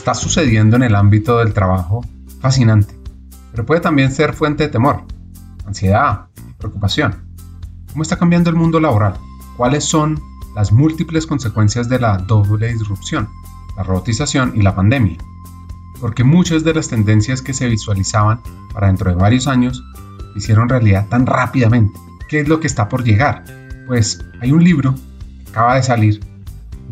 está sucediendo en el ámbito del trabajo fascinante, pero puede también ser fuente de temor, ansiedad, preocupación. ¿Cómo está cambiando el mundo laboral? ¿Cuáles son las múltiples consecuencias de la doble disrupción, la robotización y la pandemia? Porque muchas de las tendencias que se visualizaban para dentro de varios años se hicieron realidad tan rápidamente. ¿Qué es lo que está por llegar? Pues hay un libro que acaba de salir,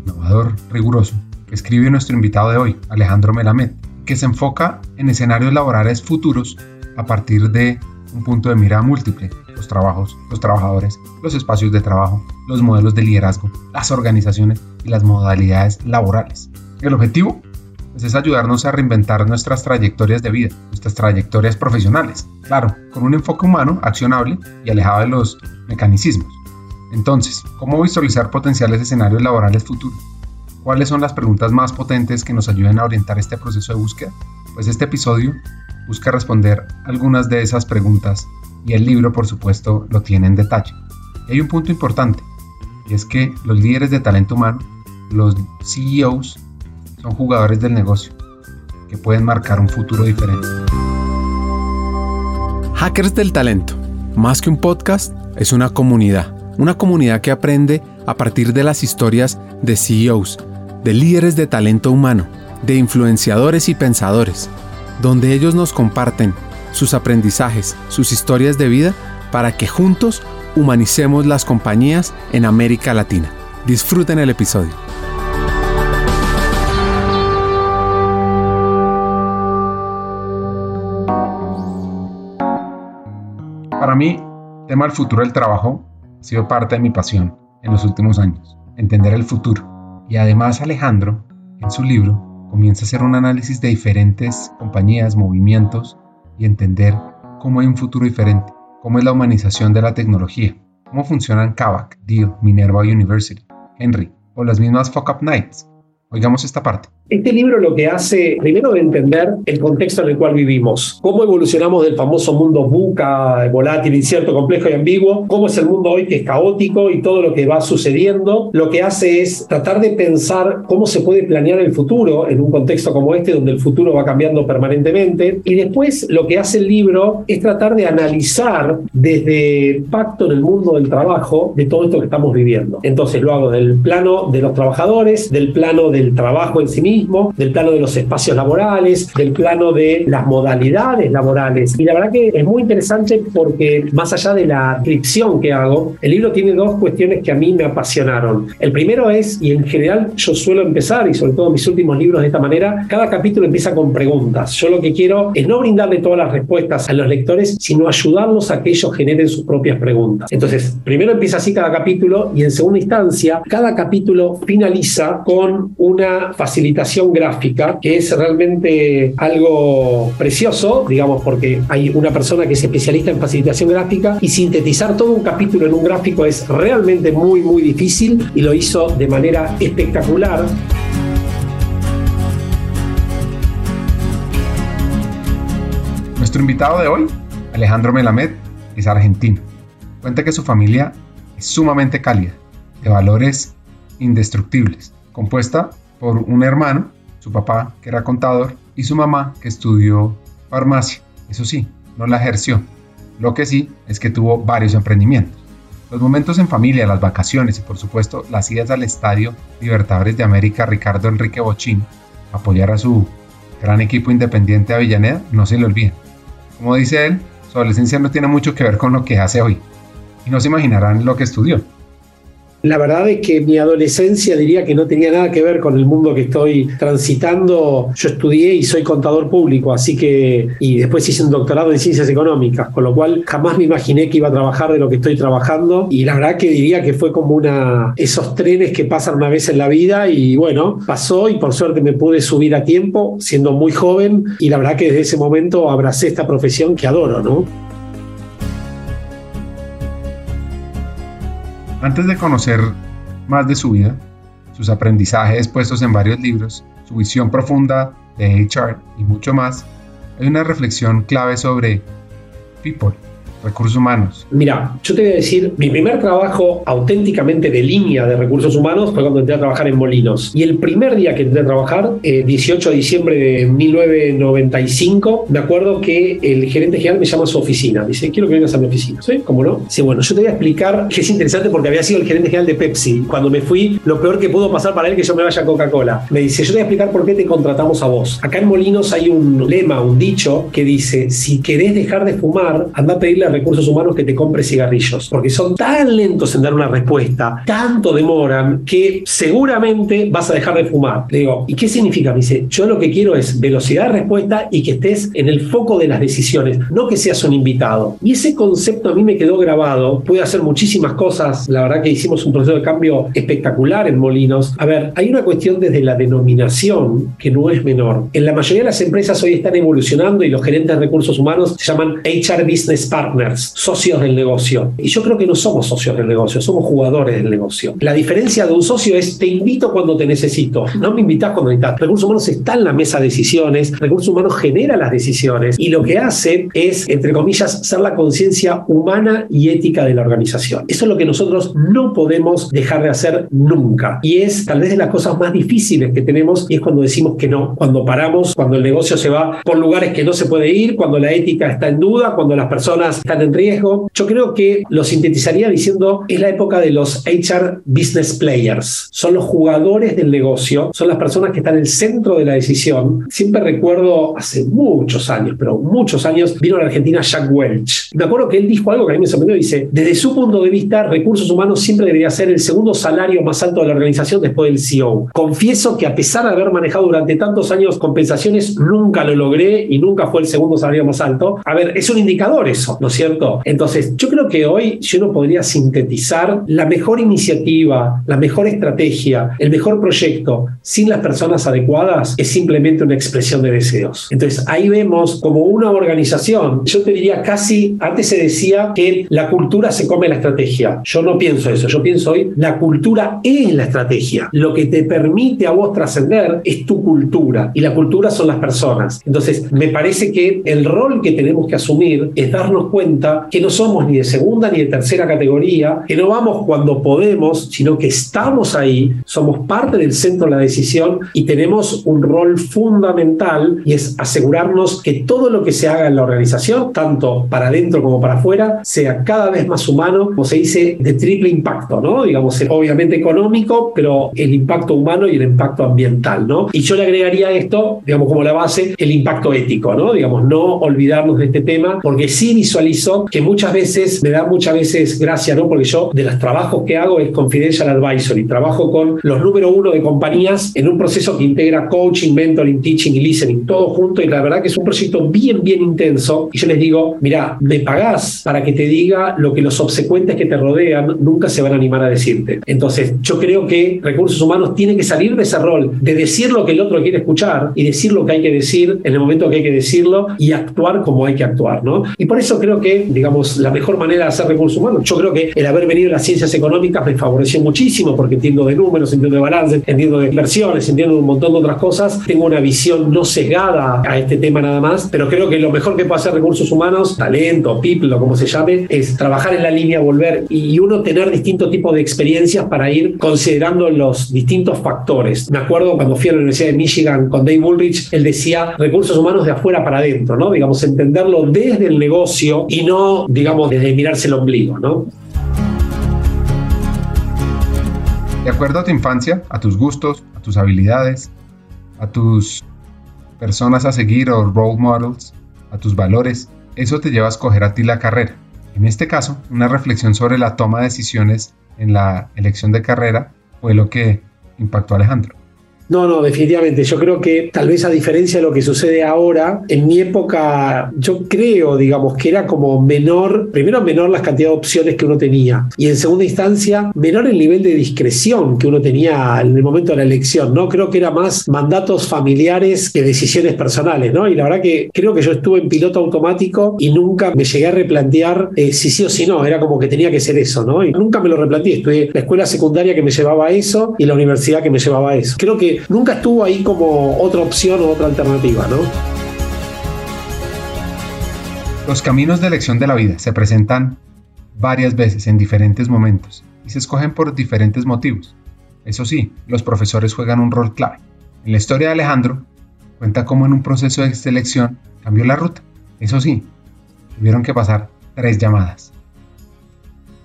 innovador, riguroso, escribe nuestro invitado de hoy, Alejandro Melamed, que se enfoca en escenarios laborales futuros a partir de un punto de mira múltiple, los trabajos, los trabajadores, los espacios de trabajo, los modelos de liderazgo, las organizaciones y las modalidades laborales. El objetivo pues, es ayudarnos a reinventar nuestras trayectorias de vida, nuestras trayectorias profesionales, claro, con un enfoque humano, accionable y alejado de los mecanicismos. Entonces, ¿cómo visualizar potenciales escenarios laborales futuros? ¿Cuáles son las preguntas más potentes que nos ayuden a orientar este proceso de búsqueda? Pues este episodio busca responder algunas de esas preguntas y el libro por supuesto lo tiene en detalle. Y hay un punto importante, y es que los líderes de talento humano, los CEOs, son jugadores del negocio que pueden marcar un futuro diferente. Hackers del Talento, más que un podcast, es una comunidad. Una comunidad que aprende a partir de las historias de CEOs, de líderes de talento humano, de influenciadores y pensadores donde ellos nos comparten sus aprendizajes, sus historias de vida, para que juntos humanicemos las compañías en América Latina. Disfruten el episodio. Para mí, tema del futuro del trabajo ha sido parte de mi pasión en los últimos años, entender el futuro. Y además Alejandro, en su libro, comienza a hacer un análisis de diferentes compañías, movimientos y entender cómo hay un futuro diferente, cómo es la humanización de la tecnología, cómo funcionan Kavak, Deal, Minerva University, Henry o las mismas Fuck Up Nights. Oigamos esta parte. Este libro lo que hace, primero, de entender el contexto en el cual vivimos, cómo evolucionamos del famoso mundo buca, volátil, incierto, complejo y ambiguo, cómo es el mundo hoy que es caótico y todo lo que va sucediendo. Lo que hace es tratar de pensar cómo se puede planear el futuro en un contexto como este, donde el futuro va cambiando permanentemente. Y después lo que hace el libro es tratar de analizar desde el pacto en el mundo del trabajo de todo esto que estamos viviendo. Entonces lo hago del plano de los trabajadores, del plano del trabajo en sí mismo, del plano de los espacios laborales, del plano de las modalidades laborales. Y la verdad que es muy interesante porque más allá de la descripción que hago, el libro tiene dos cuestiones que a mí me apasionaron. El primero es, y en general yo suelo empezar, y sobre todo mis últimos libros de esta manera, cada capítulo empieza con preguntas. Yo lo que quiero es no brindarle todas las respuestas a los lectores, sino ayudarlos a que ellos generen sus propias preguntas. Entonces, primero empieza así cada capítulo y en segunda instancia, cada capítulo finaliza con una facilitación gráfica, que es realmente algo precioso, digamos, porque hay una persona que es especialista en facilitación gráfica y sintetizar todo un capítulo en un gráfico es realmente muy, muy difícil y lo hizo de manera espectacular. Nuestro invitado de hoy, Alejandro Melamed, es argentino. Cuenta que su familia es sumamente cálida, de valores indestructibles, compuesta por un hermano, su papá, que era contador, y su mamá, que estudió farmacia. Eso sí, no la ejerció. Lo que sí es que tuvo varios emprendimientos. Los momentos en familia, las vacaciones y por supuesto las idas al estadio Libertadores de América Ricardo Enrique Bochín, apoyar a su gran equipo independiente Avellaneda, no se le olviden. Como dice él, su adolescencia no tiene mucho que ver con lo que hace hoy. Y no se imaginarán lo que estudió. La verdad es que mi adolescencia diría que no tenía nada que ver con el mundo que estoy transitando. Yo estudié y soy contador público, así que, y después hice un doctorado en ciencias económicas, con lo cual jamás me imaginé que iba a trabajar de lo que estoy trabajando. Y la verdad que diría que fue como una, esos trenes que pasan una vez en la vida y bueno, pasó y por suerte me pude subir a tiempo, siendo muy joven. Y la verdad que desde ese momento abracé esta profesión que adoro, ¿no? Antes de conocer más de su vida, sus aprendizajes puestos en varios libros, su visión profunda de HR y mucho más, hay una reflexión clave sobre people, recursos humanos? Mira, yo te voy a decir, mi primer trabajo auténticamente de línea de recursos humanos fue cuando entré a trabajar en Molinos. Y el primer día que entré a trabajar, 18 eh, de diciembre de 1995, me acuerdo que el gerente general me llama a su oficina. Dice, quiero que vengas a mi oficina. ¿Sí? ¿Cómo no? Dice, bueno, yo te voy a explicar que es interesante porque había sido el gerente general de Pepsi. Cuando me fui, lo peor que pudo pasar para él que yo me vaya a Coca-Cola. Me dice, yo te voy a explicar por qué te contratamos a vos. Acá en Molinos hay un lema, un dicho que dice, si querés dejar de fumar, anda a pedirle a recursos humanos que te compre cigarrillos. Porque son tan lentos en dar una respuesta, tanto demoran, que seguramente vas a dejar de fumar. Le digo, ¿y qué significa? Me dice, yo lo que quiero es velocidad de respuesta y que estés en el foco de las decisiones, no que seas un invitado. Y ese concepto a mí me quedó grabado. Pude hacer muchísimas cosas. La verdad que hicimos un proceso de cambio espectacular en Molinos. A ver, hay una cuestión desde la denominación que no es menor. En la mayoría de las empresas hoy están evolucionando y los gerentes de recursos humanos se llaman HR Business Partners, socios del negocio. Y yo creo que no somos socios del negocio, somos jugadores del negocio. La diferencia de un socio es te invito cuando te necesito, no me invitas cuando necesitas. Recursos humanos está en la mesa de decisiones, recursos humanos genera las decisiones y lo que hace es, entre comillas, ser la conciencia humana y ética de la organización. Eso es lo que nosotros no podemos dejar de hacer nunca. Y es tal vez de las cosas más difíciles que tenemos y es cuando decimos que no, cuando paramos, cuando el negocio se va por lugares que no se puede ir, cuando la ética está en duda, cuando las personas están en riesgo. Yo creo que lo sintetizaría diciendo es la época de los HR Business Players. Son los jugadores del negocio, son las personas que están en el centro de la decisión. Siempre recuerdo hace muchos años, pero muchos años, vino a la Argentina Jack Welch. Me acuerdo que él dijo algo que a mí me sorprendió. Dice, desde su punto de vista, recursos humanos siempre debería ser el segundo salario más alto de la organización después del CEO. Confieso que a pesar de haber manejado durante tantos años compensaciones, nunca lo logré y nunca fue el segundo salario más alto. A ver, es un indicador eso, ¿no es cierto? Entonces, yo creo que hoy yo no podría sintetizar la mejor iniciativa, la mejor estrategia, el mejor proyecto sin las personas adecuadas es simplemente una expresión de deseos. Entonces, ahí vemos como una organización, yo te diría casi, antes se decía que la cultura se come la estrategia. Yo no pienso eso, yo pienso hoy, la cultura es la estrategia. Lo que te permite a vos trascender es tu cultura y la cultura son las personas. Entonces, me parece que el rol que tenemos que asumir es darnos cuenta que no somos ni de segunda ni de tercera categoría, que no vamos cuando podemos, sino que estamos ahí, somos parte del centro de la decisión y tenemos un rol fundamental y es asegurarnos que todo lo que se haga en la organización, tanto para adentro como para afuera, sea cada vez más humano, como se dice, de triple impacto, ¿no? Digamos, obviamente económico, pero el impacto humano y el impacto ambiental, ¿no? Y yo le agregaría esto, digamos, como la base, el impacto ético, ¿no? Digamos, no olvidarnos de este tema, porque sí visualizo que muchas veces, me da muchas veces gracia, ¿no? Porque yo de los trabajos que hago es confidential advisory, trabajo con los número uno de compañías en un proceso que integra coaching, mentoring, teaching y listening, todo junto, y la verdad que es un proyecto bien, bien intenso, y yo les digo, mira, me pagás para que te diga lo que los subsecuentes que te rodean nunca se van a animar a decirte. Entonces, yo creo que recursos humanos tienen que salir de ese rol, de decir lo que el otro quiere escuchar y decir lo que hay que decir en el momento que hay que decirlo y actuar como hay que actuar, ¿no? Y por eso creo que, digamos, la mejor manera de hacer recursos humanos, yo creo que el haber venido a las ciencias económicas me favoreció muchísimo porque entiendo de números, entiendo de balance, entiendo de inversiones, entiendo de un montón de otras cosas, tengo una visión no sesgada a este tema nada más, pero creo que lo mejor que puede hacer recursos humanos, talento, people o como se llame, es trabajar en la línea, volver y uno tener distintos tipos de experiencias para ir considerando los distintos factores. Me acuerdo cuando fui a la Universidad de Michigan con Dave Bullrich, él decía recursos humanos de afuera para adentro, ¿no? Digamos, entenderlo desde el negocio y no, digamos, desde mirarse el ombligo, ¿no? De acuerdo a tu infancia, a tus gustos, a tus habilidades, a tus personas a seguir o role models, a tus valores, eso te lleva a escoger a ti la carrera. En este caso, una reflexión sobre la toma de decisiones en la elección de carrera fue lo que impactó a Alejandro. No, no, definitivamente. Yo creo que tal vez a diferencia de lo que sucede ahora, en mi época yo creo, digamos, que era como menor, primero menor la cantidad de opciones que uno tenía y en segunda instancia menor el nivel de discreción que uno tenía en el momento de la elección, ¿no? Creo que era más mandatos familiares que decisiones personales, ¿no? Y la verdad que creo que yo estuve en piloto automático y nunca me llegué a replantear eh, si sí o si no, era como que tenía que ser eso, ¿no? Y nunca me lo replanteé, estudié la escuela secundaria que me llevaba a eso y la universidad que me llevaba a eso. Creo que nunca estuvo ahí como otra opción o otra alternativa, ¿no? Los caminos de elección de la vida se presentan varias veces en diferentes momentos y se escogen por diferentes motivos. Eso sí, los profesores juegan un rol clave. En la historia de Alejandro, cuenta cómo en un proceso de selección cambió la ruta. Eso sí, tuvieron que pasar tres llamadas.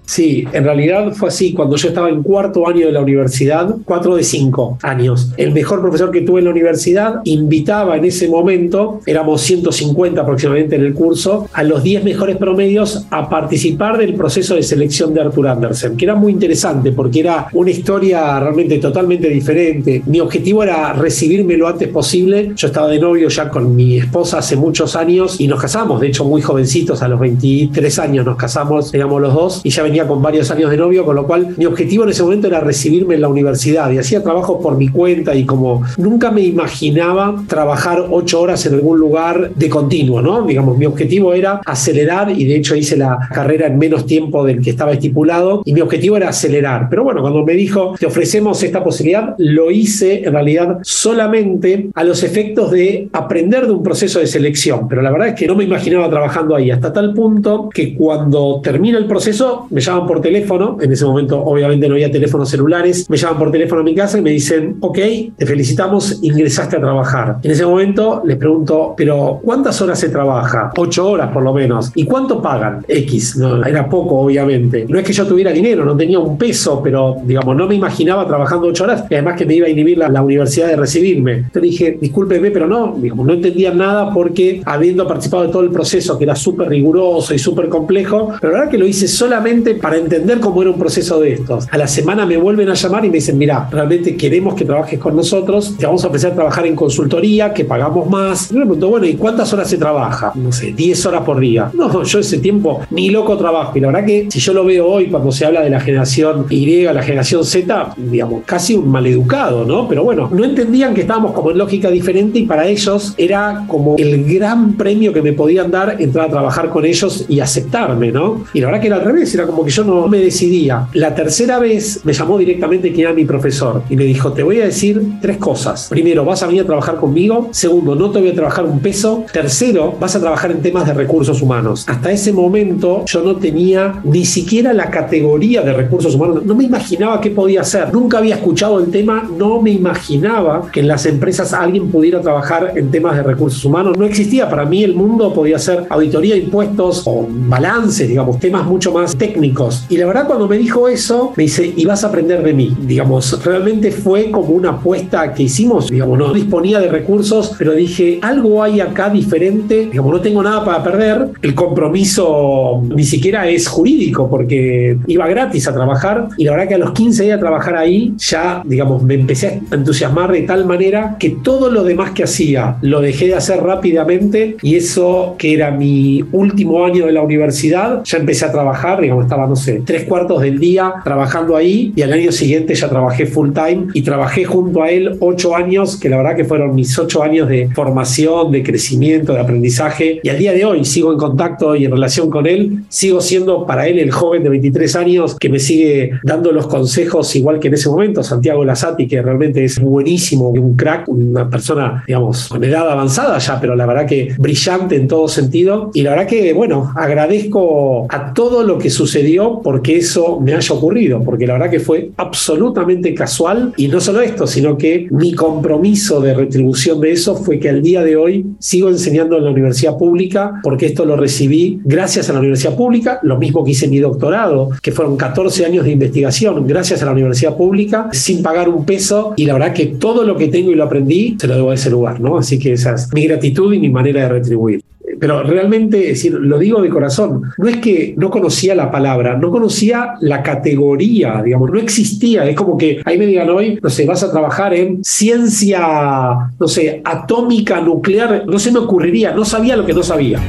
Sí, en realidad fue así. Cuando yo estaba en cuarto año de la universidad, cuatro de cinco años, el mejor profesor que tuve en la universidad invitaba en ese momento, éramos 150 aproximadamente en el curso, a los 10 mejores promedios a participar del proceso de selección de Arthur Andersen, que era muy interesante porque era una historia realmente totalmente diferente. Mi objetivo era recibirme lo antes posible. Yo estaba de novio ya con mi esposa hace muchos años y nos casamos, de hecho muy jovencitos, a los 23 años nos casamos, éramos los dos y ya venía con varios años de novio, con lo cual mi objetivo en ese momento era recibirme en la universidad y hacía trabajo por mi cuenta y como nunca me imaginaba trabajar ocho horas en algún lugar de continuo, ¿no? Digamos, mi objetivo era acelerar y de hecho hice la carrera en menos tiempo del que estaba estipulado y mi objetivo era acelerar. Pero bueno, cuando me dijo, te ofrecemos esta posibilidad, lo hice en realidad solamente a los efectos de aprender de un proceso de selección. Pero la verdad es que no me imaginaba trabajando ahí hasta tal punto que cuando termina el proceso me llaman por teléfono, en ese momento obviamente no había teléfonos celulares, me llaman por teléfono a mi casa y me dicen, ok, te felicitamos, ingresaste a trabajar. En ese momento les pregunto, pero ¿cuántas horas se trabaja? Ocho horas por lo menos. ¿Y cuánto pagan? X, era poco obviamente. No es que yo tuviera dinero, no tenía un peso, pero digamos, no me imaginaba trabajando ocho horas y además que me iba a inhibir la, universidad de recibirme. Entonces dije, discúlpeme, pero no, digamos, no entendía nada porque habiendo participado de todo el proceso que era súper riguroso y súper complejo, pero la verdad que lo hice solamente para entender cómo era un proceso de estos. A la semana me vuelven a llamar y me dicen, mira, realmente queremos que trabajes con nosotros, te vamos a ofrecer trabajar en consultoría, que pagamos más. Y me pregunto, bueno, ¿y cuántas horas se trabaja? No sé, 10 horas por día. No, yo ese tiempo ni loco trabajo. Y la verdad que si yo lo veo hoy cuando se habla de la generación Y, la generación Z, digamos, casi un maleducado, ¿no? Pero bueno, no entendían que estábamos como en lógica diferente y para ellos era como el gran premio que me podían dar entrar a trabajar con ellos y aceptarme, ¿no? Y la verdad que era al revés, era como que yo no me decidía. La tercera vez me llamó directamente quien era mi profesor y me dijo, te voy a decir tres cosas. Primero, vas a venir a trabajar conmigo. Segundo, no te voy a trabajar un peso. Tercero, vas a trabajar en temas de recursos humanos. Hasta ese momento yo no tenía ni siquiera la categoría de recursos humanos. No me imaginaba qué podía hacer. Nunca había escuchado el tema. No me imaginaba que en las empresas alguien pudiera trabajar en temas de recursos humanos. No existía. Para mí el mundo podía ser auditoría de impuestos o balance, digamos, temas mucho más técnicos y la verdad cuando me dijo eso, me dice, y vas a aprender de mí. Digamos, realmente fue como una apuesta que hicimos, digamos, no disponía de recursos, pero dije, algo hay acá diferente, digamos, no tengo nada para perder. El compromiso ni siquiera es jurídico porque iba gratis a trabajar. Y la verdad que a los 15 días de trabajar ahí ya, digamos, me empecé a entusiasmar de tal manera que todo lo demás que hacía lo dejé de hacer rápidamente. Y eso que era mi último año de la universidad, ya empecé a trabajar, digamos, estaba no sé, tres cuartos del día trabajando ahí y al año siguiente ya trabajé full time y trabajé junto a él ocho años, que la verdad que fueron mis ocho años de formación, de crecimiento, de aprendizaje. Y al día de hoy sigo en contacto y en relación con él, sigo siendo para él el joven de 23 años que me sigue dando los consejos igual que en ese momento, Santiago Lazati, que realmente es buenísimo, un crack, una persona, digamos, con edad avanzada ya, pero la verdad que brillante en todo sentido. Y la verdad que, bueno, agradezco a todo lo que sucedió porque eso me haya ocurrido, porque la verdad que fue absolutamente casual. Y no solo esto, sino que mi compromiso de retribución de eso fue que al día de hoy sigo enseñando en la universidad pública, porque esto lo recibí gracias a la universidad pública, lo mismo que hice mi doctorado, que fueron 14 años de investigación gracias a la universidad pública, sin pagar un peso. Y la verdad que todo lo que tengo y lo aprendí se lo debo a ese lugar, ¿no? Así que esa es mi gratitud y mi manera de retribuir pero realmente, decir, lo digo de corazón, no es que no conocía la palabra, no conocía la categoría, digamos, no existía. Es como que ahí me digan hoy, no sé, vas a trabajar en ciencia, no sé, atómica, nuclear, no se me ocurriría, no sabía lo que no sabía.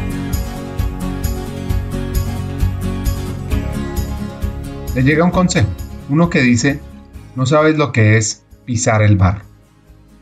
Le llega un consejo, uno que dice, no sabes lo que es pisar el barro.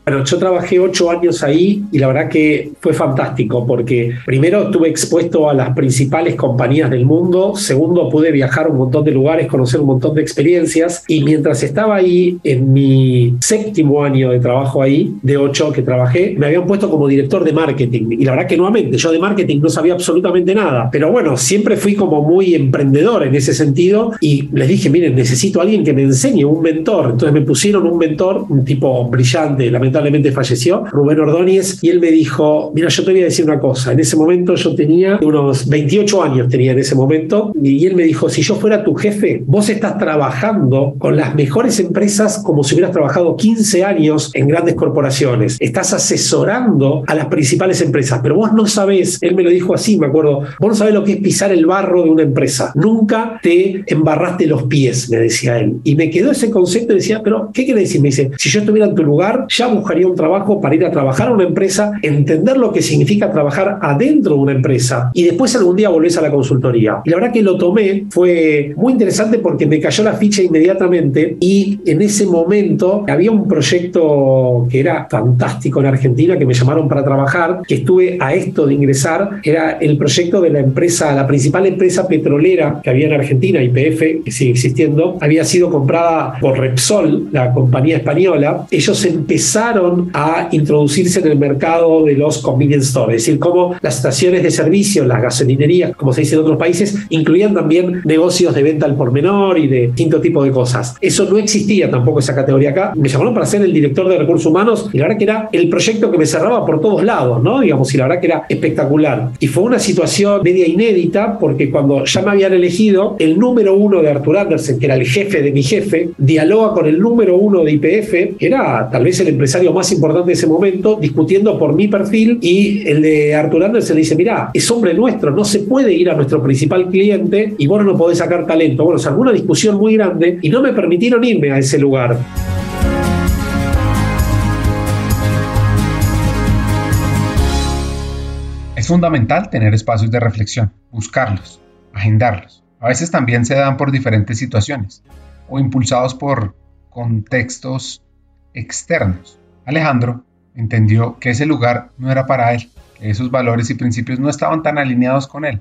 Bueno, yo trabajé ocho años ahí y la verdad que fue fantástico porque primero estuve expuesto a las principales compañías del mundo, segundo pude viajar a un montón de lugares, conocer un montón de experiencias y mientras estaba ahí en mi séptimo año de trabajo ahí, de ocho que trabajé, me habían puesto como director de marketing y la verdad que nuevamente yo de marketing no sabía absolutamente nada, pero bueno, siempre fui como muy emprendedor en ese sentido y les dije, miren, necesito a alguien que me enseñe, un mentor. Entonces me pusieron un mentor, un tipo brillante, lamentablemente falleció, Rubén Ordóñez, y él me dijo, mira, yo te voy a decir una cosa, en ese momento yo tenía unos 28 años, tenía en ese momento, y él me dijo, si yo fuera tu jefe, vos estás trabajando con las mejores empresas como si hubieras trabajado 15 años en grandes corporaciones, estás asesorando a las principales empresas, pero vos no sabés, él me lo dijo así, me acuerdo, vos no sabés lo que es pisar el barro de una empresa, nunca te embarraste los pies, me decía él. Y me quedó ese concepto y decía, pero ¿qué quiere decir? Me dice, si yo estuviera en tu lugar, ya buscaría un trabajo para ir a trabajar a una empresa, entender lo que significa trabajar adentro de una empresa y después algún día volvés a la consultoría. Y la verdad que lo tomé, fue muy interesante porque me cayó la ficha inmediatamente y en ese momento había un proyecto que era fantástico en Argentina que me llamaron para trabajar, que estuve a esto de ingresar, era el proyecto de la empresa, la principal empresa petrolera que había en Argentina, YPF, que sigue existiendo, había sido comprada por Repsol, la compañía española. Ellos empezaron a introducirse en el mercado de los convenience stores, es decir, como las estaciones de servicio, las gasolinerías, como se dice en otros países, incluían también negocios de venta al por menor y de distinto tipo de cosas. Eso no existía tampoco esa categoría acá. Me llamaron para ser el director de recursos humanos y la verdad que era el proyecto que me cerraba por todos lados, ¿no? Digamos, y la verdad que era espectacular. Y fue una situación media inédita porque cuando ya me habían elegido, el número uno de Arthur Andersen, que era el jefe de mi jefe, dialoga con el número uno de IPF, que era tal vez el empresario más importante de ese momento, discutiendo por mi perfil y el de Arthur Andersen le dice, mira, es hombre nuestro, no se puede ir a nuestro principal cliente y vos no podés sacar talento. Bueno, se armó una discusión muy grande y no me permitieron irme a ese lugar. Es fundamental tener espacios de reflexión, buscarlos, agendarlos. A veces también se dan por diferentes situaciones o impulsados por contextos externos. Alejandro entendió que ese lugar no era para él, que esos valores y principios no estaban tan alineados con él,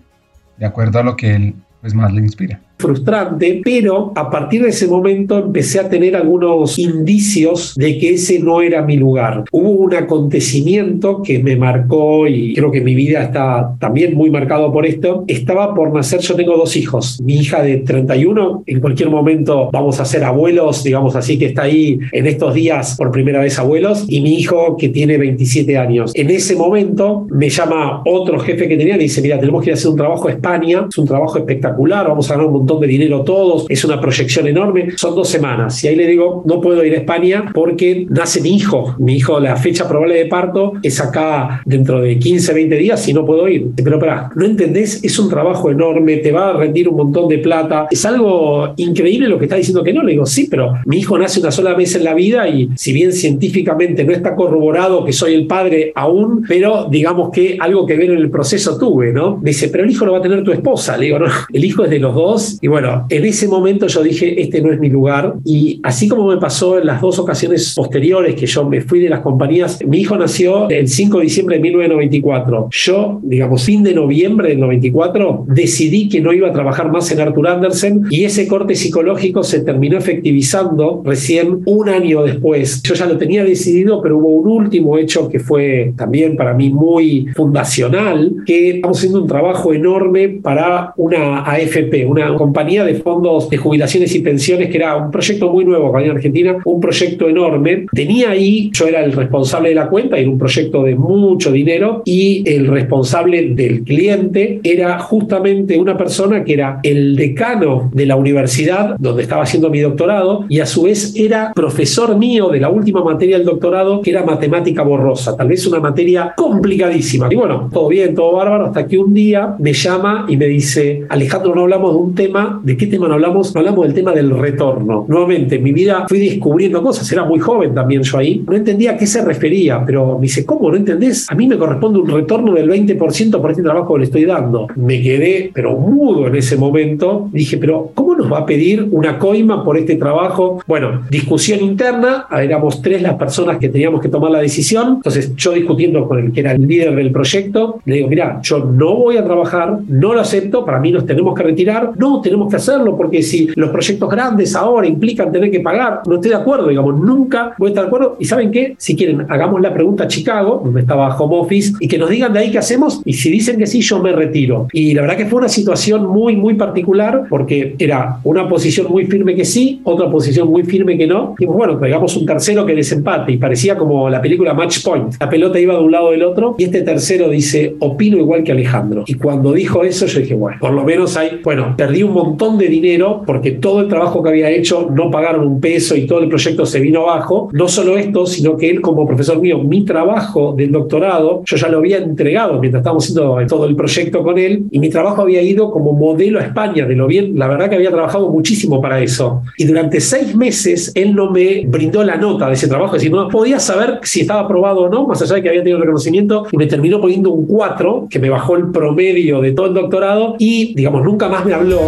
de acuerdo a lo que él pues, más le inspira frustrante, pero a partir de ese momento empecé a tener algunos indicios de que ese no era mi lugar. Hubo un acontecimiento que me marcó y creo que mi vida está también muy marcado por esto. Estaba por nacer, yo tengo dos hijos, mi hija de 31, en cualquier momento vamos a ser abuelos, digamos así, que está ahí en estos días por primera vez abuelos, y mi hijo que tiene 27 años. En ese momento me llama otro jefe que tenía y dice, mira, tenemos que ir a hacer un trabajo a España, es un trabajo espectacular, vamos a ganar un montón de dinero todos, es una proyección enorme, son dos semanas. Y ahí le digo, no puedo ir a España porque nace mi hijo. Mi hijo, la fecha probable de parto es acá dentro de 15, 20 días y no puedo ir. Pero para, ¿no entendés? Es un trabajo enorme, te va a rendir un montón de plata. Es algo increíble lo que está diciendo que no. Le digo, sí, pero mi hijo nace una sola vez en la vida y si bien científicamente no está corroborado que soy el padre aún, pero digamos que algo que ver en el proceso tuve, ¿no? Dice, pero el hijo lo va a tener tu esposa. Le digo, no, el hijo es de los dos y bueno, en ese momento yo dije, este no es mi lugar. Y así como me pasó en las dos ocasiones posteriores que yo me fui de las compañías, mi hijo nació el 5 de diciembre de 1994. Yo, digamos, fin de noviembre del 94, decidí que no iba a trabajar más en Arthur Andersen y ese corte psicológico se terminó efectivizando recién un año después. Yo ya lo tenía decidido, pero hubo un último hecho que fue también para mí muy fundacional, que estamos haciendo un trabajo enorme para una AFP, una compañía de fondos de jubilaciones y pensiones, que era un proyecto muy nuevo en Argentina, un proyecto enorme. Tenía ahí, yo era el responsable de la cuenta, era un proyecto de mucho dinero, y el responsable del cliente era justamente una persona que era el decano de la universidad donde estaba haciendo mi doctorado, y a su vez era profesor mío de la última materia del doctorado, que era matemática borrosa, tal vez una materia complicadísima. Y bueno, todo bien, todo bárbaro, hasta que un día me llama y me dice, Alejandro, no hablamos de un tema ¿de qué tema no hablamos? Hablamos del tema del retorno. Nuevamente, en mi vida fui descubriendo cosas, era muy joven también yo ahí, no entendía a qué se refería, pero me dice, ¿cómo no entendés? A mí me corresponde un retorno del 20% por este trabajo que le estoy dando. Me quedé, pero mudo en ese momento, dije, pero ¿cómo nos va a pedir una coima por este trabajo? Bueno, discusión interna, éramos tres las personas que teníamos que tomar la decisión, entonces yo discutiendo con el que era el líder del proyecto, le digo, mira, yo no voy a trabajar, no lo acepto, para mí nos tenemos que retirar, no, tenemos que hacerlo porque si los proyectos grandes ahora implican tener que pagar, no estoy de acuerdo, digamos, nunca voy a estar de acuerdo. Y saben qué, si quieren, hagamos la pregunta a Chicago, donde estaba home office, y que nos digan de ahí qué hacemos, y si dicen que sí, yo me retiro. Y la verdad que fue una situación muy, muy particular, porque era una posición muy firme que sí, otra posición muy firme que no. Y bueno, traigamos un tercero que desempate, y parecía como la película Match Point. La pelota iba de un lado del otro, y este tercero dice, opino igual que Alejandro. Y cuando dijo eso, yo dije, bueno, por lo menos hay, bueno, perdí un montón de dinero porque todo el trabajo que había hecho no pagaron un peso y todo el proyecto se vino abajo. No solo esto, sino que él como profesor mío, mi trabajo del doctorado, yo ya lo había entregado mientras estábamos haciendo todo el proyecto con él y mi trabajo había ido como modelo a España de lo bien, la verdad que había trabajado muchísimo para eso. Y durante seis meses él no me brindó la nota de ese trabajo, es decir, no podía saber si estaba aprobado o no, más allá de que había tenido reconocimiento y me terminó poniendo un 4, que me bajó el promedio de todo el doctorado y, digamos, nunca más me habló.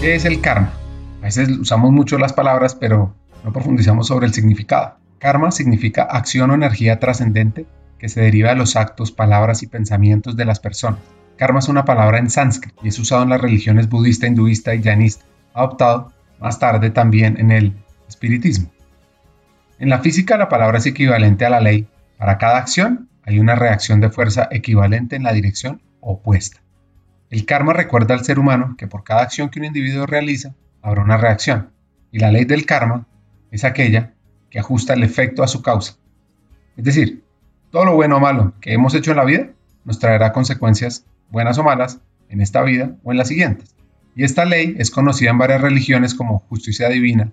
¿Qué es el karma? A veces usamos mucho las palabras, pero no profundizamos sobre el significado. Karma significa acción o energía trascendente que se deriva de los actos, palabras y pensamientos de las personas. Karma es una palabra en sánscrito y es usado en las religiones budista, hinduista y jainista, adoptado más tarde también en el espiritismo. En la física la palabra es equivalente a la ley. Para cada acción hay una reacción de fuerza equivalente en la dirección opuesta. El karma recuerda al ser humano que por cada acción que un individuo realiza, habrá una reacción, y la ley del karma es aquella que ajusta el efecto a su causa. Es decir, todo lo bueno o malo que hemos hecho en la vida nos traerá consecuencias buenas o malas en esta vida o en las siguientes. Y esta ley es conocida en varias religiones como justicia divina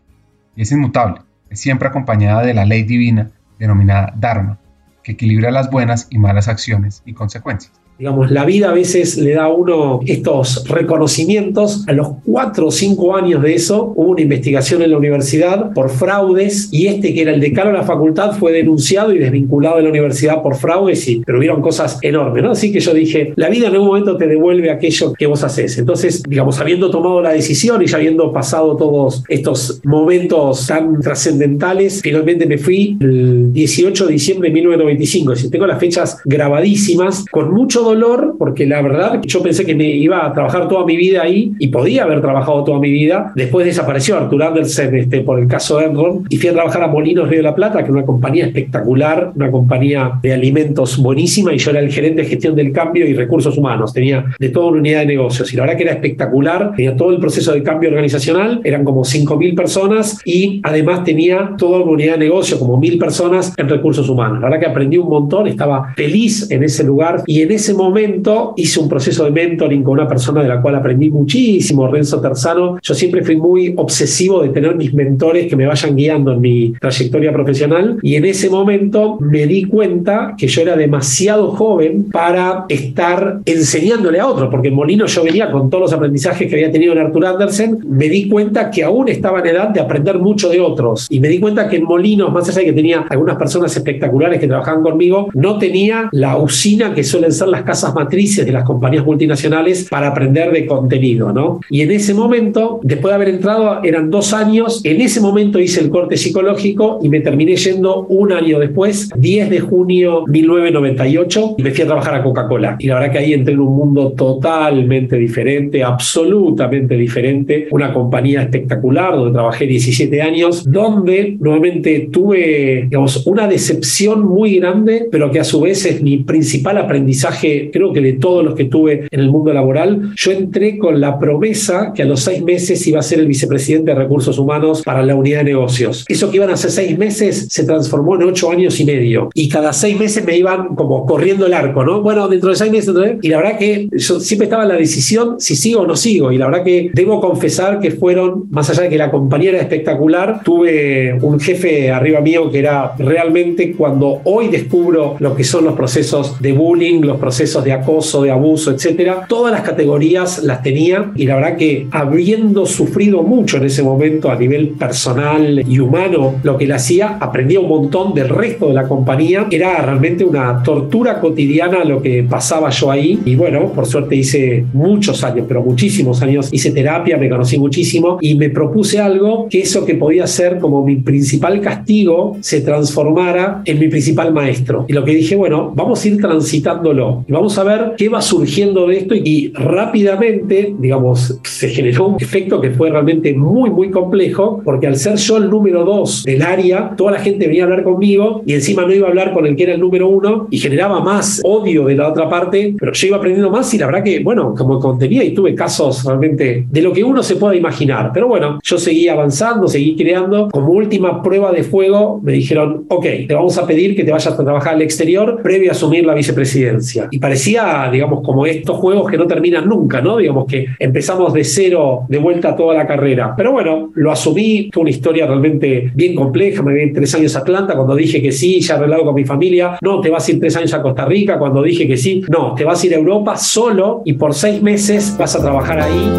y es inmutable, es siempre acompañada de la ley divina denominada Dharma, que equilibra las buenas y malas acciones y consecuencias. Digamos, la vida a veces le da a uno estos reconocimientos. A los cuatro o cinco años de eso hubo una investigación en la universidad por fraudes y este que era el decano de la facultad fue denunciado y desvinculado de la universidad por fraudes, y, pero hubieron cosas enormes, ¿no? Así que yo dije, la vida en algún momento te devuelve aquello que vos haces. Entonces, digamos, habiendo tomado la decisión y ya habiendo pasado todos estos momentos tan trascendentales, finalmente me fui el 18 de diciembre de 1995. Es tengo las fechas grabadísimas con mucho dolor, porque la verdad yo pensé que me iba a trabajar toda mi vida ahí y podía haber trabajado toda mi vida. Después desapareció Artur Andersen este, por el caso de Enron y fui a trabajar a Molinos Río de la Plata, que es una compañía espectacular, una compañía de alimentos buenísima y yo era el gerente de gestión del cambio y recursos humanos. Tenía de toda una unidad de negocios y la verdad que era espectacular. Tenía todo el proceso de cambio organizacional, eran como 5.000 personas y además tenía toda una unidad de negocio, como 1.000 personas en recursos humanos. La verdad que aprendí un montón, estaba feliz en ese lugar y en ese momento hice un proceso de mentoring con una persona de la cual aprendí muchísimo, Renzo Terzano. Yo siempre fui muy obsesivo de tener mis mentores que me vayan guiando en mi trayectoria profesional. Y en ese momento me di cuenta que yo era demasiado joven para estar enseñándole a otros, porque en Molino yo venía con todos los aprendizajes que había tenido en Arthur Andersen, me di cuenta que aún estaba en edad de aprender mucho de otros. Y me di cuenta que en Molinos, más allá de que tenía algunas personas espectaculares que trabajaban conmigo, no tenía la usina que suelen ser las casas matrices de las compañías multinacionales para aprender de contenido, ¿no? Y en ese momento, después de haber entrado, eran dos años, en ese momento hice el corte psicológico y me terminé yendo un año después, 10 de junio 1998, y me fui a trabajar a Coca-Cola. Y la verdad que ahí entré en un mundo totalmente diferente, absolutamente diferente, una compañía espectacular donde trabajé 17 años, donde nuevamente tuve, digamos, una decepción muy grande, pero que a su vez es mi principal aprendizaje creo que de todos los que tuve en el mundo laboral, yo entré con la promesa que a los seis meses iba a ser el vicepresidente de recursos humanos para la unidad de negocios. Eso que iban a ser seis meses se transformó en ocho años y medio. Y cada seis meses me iban como corriendo el arco, ¿no? Bueno, dentro de seis meses, y la verdad que yo siempre estaba en la decisión si sigo o no sigo. Y la verdad que debo confesar que fueron, más allá de que la compañía era espectacular, tuve un jefe arriba mío que era realmente cuando hoy descubro lo que son los procesos de bullying, los procesos procesos de acoso, de abuso, etcétera. Todas las categorías las tenía y la verdad que habiendo sufrido mucho en ese momento a nivel personal y humano lo que le hacía, aprendía un montón del resto de la compañía. Era realmente una tortura cotidiana lo que pasaba yo ahí y bueno, por suerte hice muchos años, pero muchísimos años, hice terapia, me conocí muchísimo y me propuse algo que eso que podía ser como mi principal castigo se transformara en mi principal maestro. Y lo que dije, bueno, vamos a ir transitándolo y vamos a ver qué va surgiendo de esto y rápidamente, digamos, se generó un efecto que fue realmente muy, muy complejo, porque al ser yo el número dos del área, toda la gente venía a hablar conmigo y encima no iba a hablar con el que era el número uno y generaba más odio de la otra parte, pero yo iba aprendiendo más y la verdad que, bueno, como contenía y tuve casos realmente de lo que uno se pueda imaginar. Pero bueno, yo seguí avanzando, seguí creando. Como última prueba de fuego, me dijeron, ok, te vamos a pedir que te vayas a trabajar al exterior previo a asumir la vicepresidencia. Y parecía, digamos, como estos juegos que no terminan nunca, ¿no? Digamos que empezamos de cero, de vuelta toda la carrera. Pero bueno, lo asumí, fue una historia realmente bien compleja. Me vi tres años a Atlanta cuando dije que sí, ya arreglado con mi familia. No, te vas a ir tres años a Costa Rica cuando dije que sí. No, te vas a ir a Europa solo y por seis meses vas a trabajar ahí.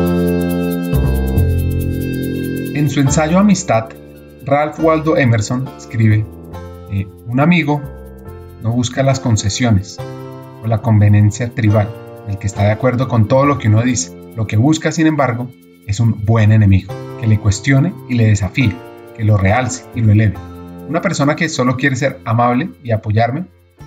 En su ensayo Amistad, Ralph Waldo Emerson escribe, un amigo no busca las concesiones o la conveniencia tribal, el que está de acuerdo con todo lo que uno dice. Lo que busca, sin embargo, es un buen enemigo, que le cuestione y le desafíe, que lo realce y lo eleve. Una persona que solo quiere ser amable y apoyarme,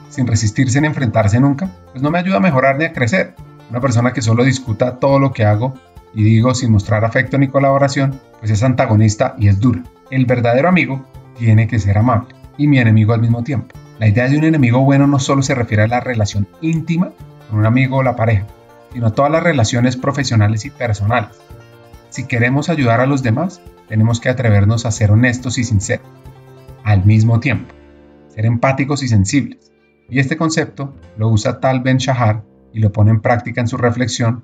sin resistirse en enfrentarse nunca, pues no me ayuda a mejorar ni a crecer. Una persona que solo discuta todo lo que hago y digo sin mostrar afecto ni colaboración, pues es antagonista y es dura. El verdadero amigo tiene que ser amable y mi enemigo al mismo tiempo. La idea de un enemigo bueno no solo se refiere a la relación íntima con un amigo o la pareja, sino a todas las relaciones profesionales y personales. Si queremos ayudar a los demás, tenemos que atrevernos a ser honestos y sinceros, al mismo tiempo, ser empáticos y sensibles. Y este concepto lo usa Tal Ben Shahar y lo pone en práctica en su reflexión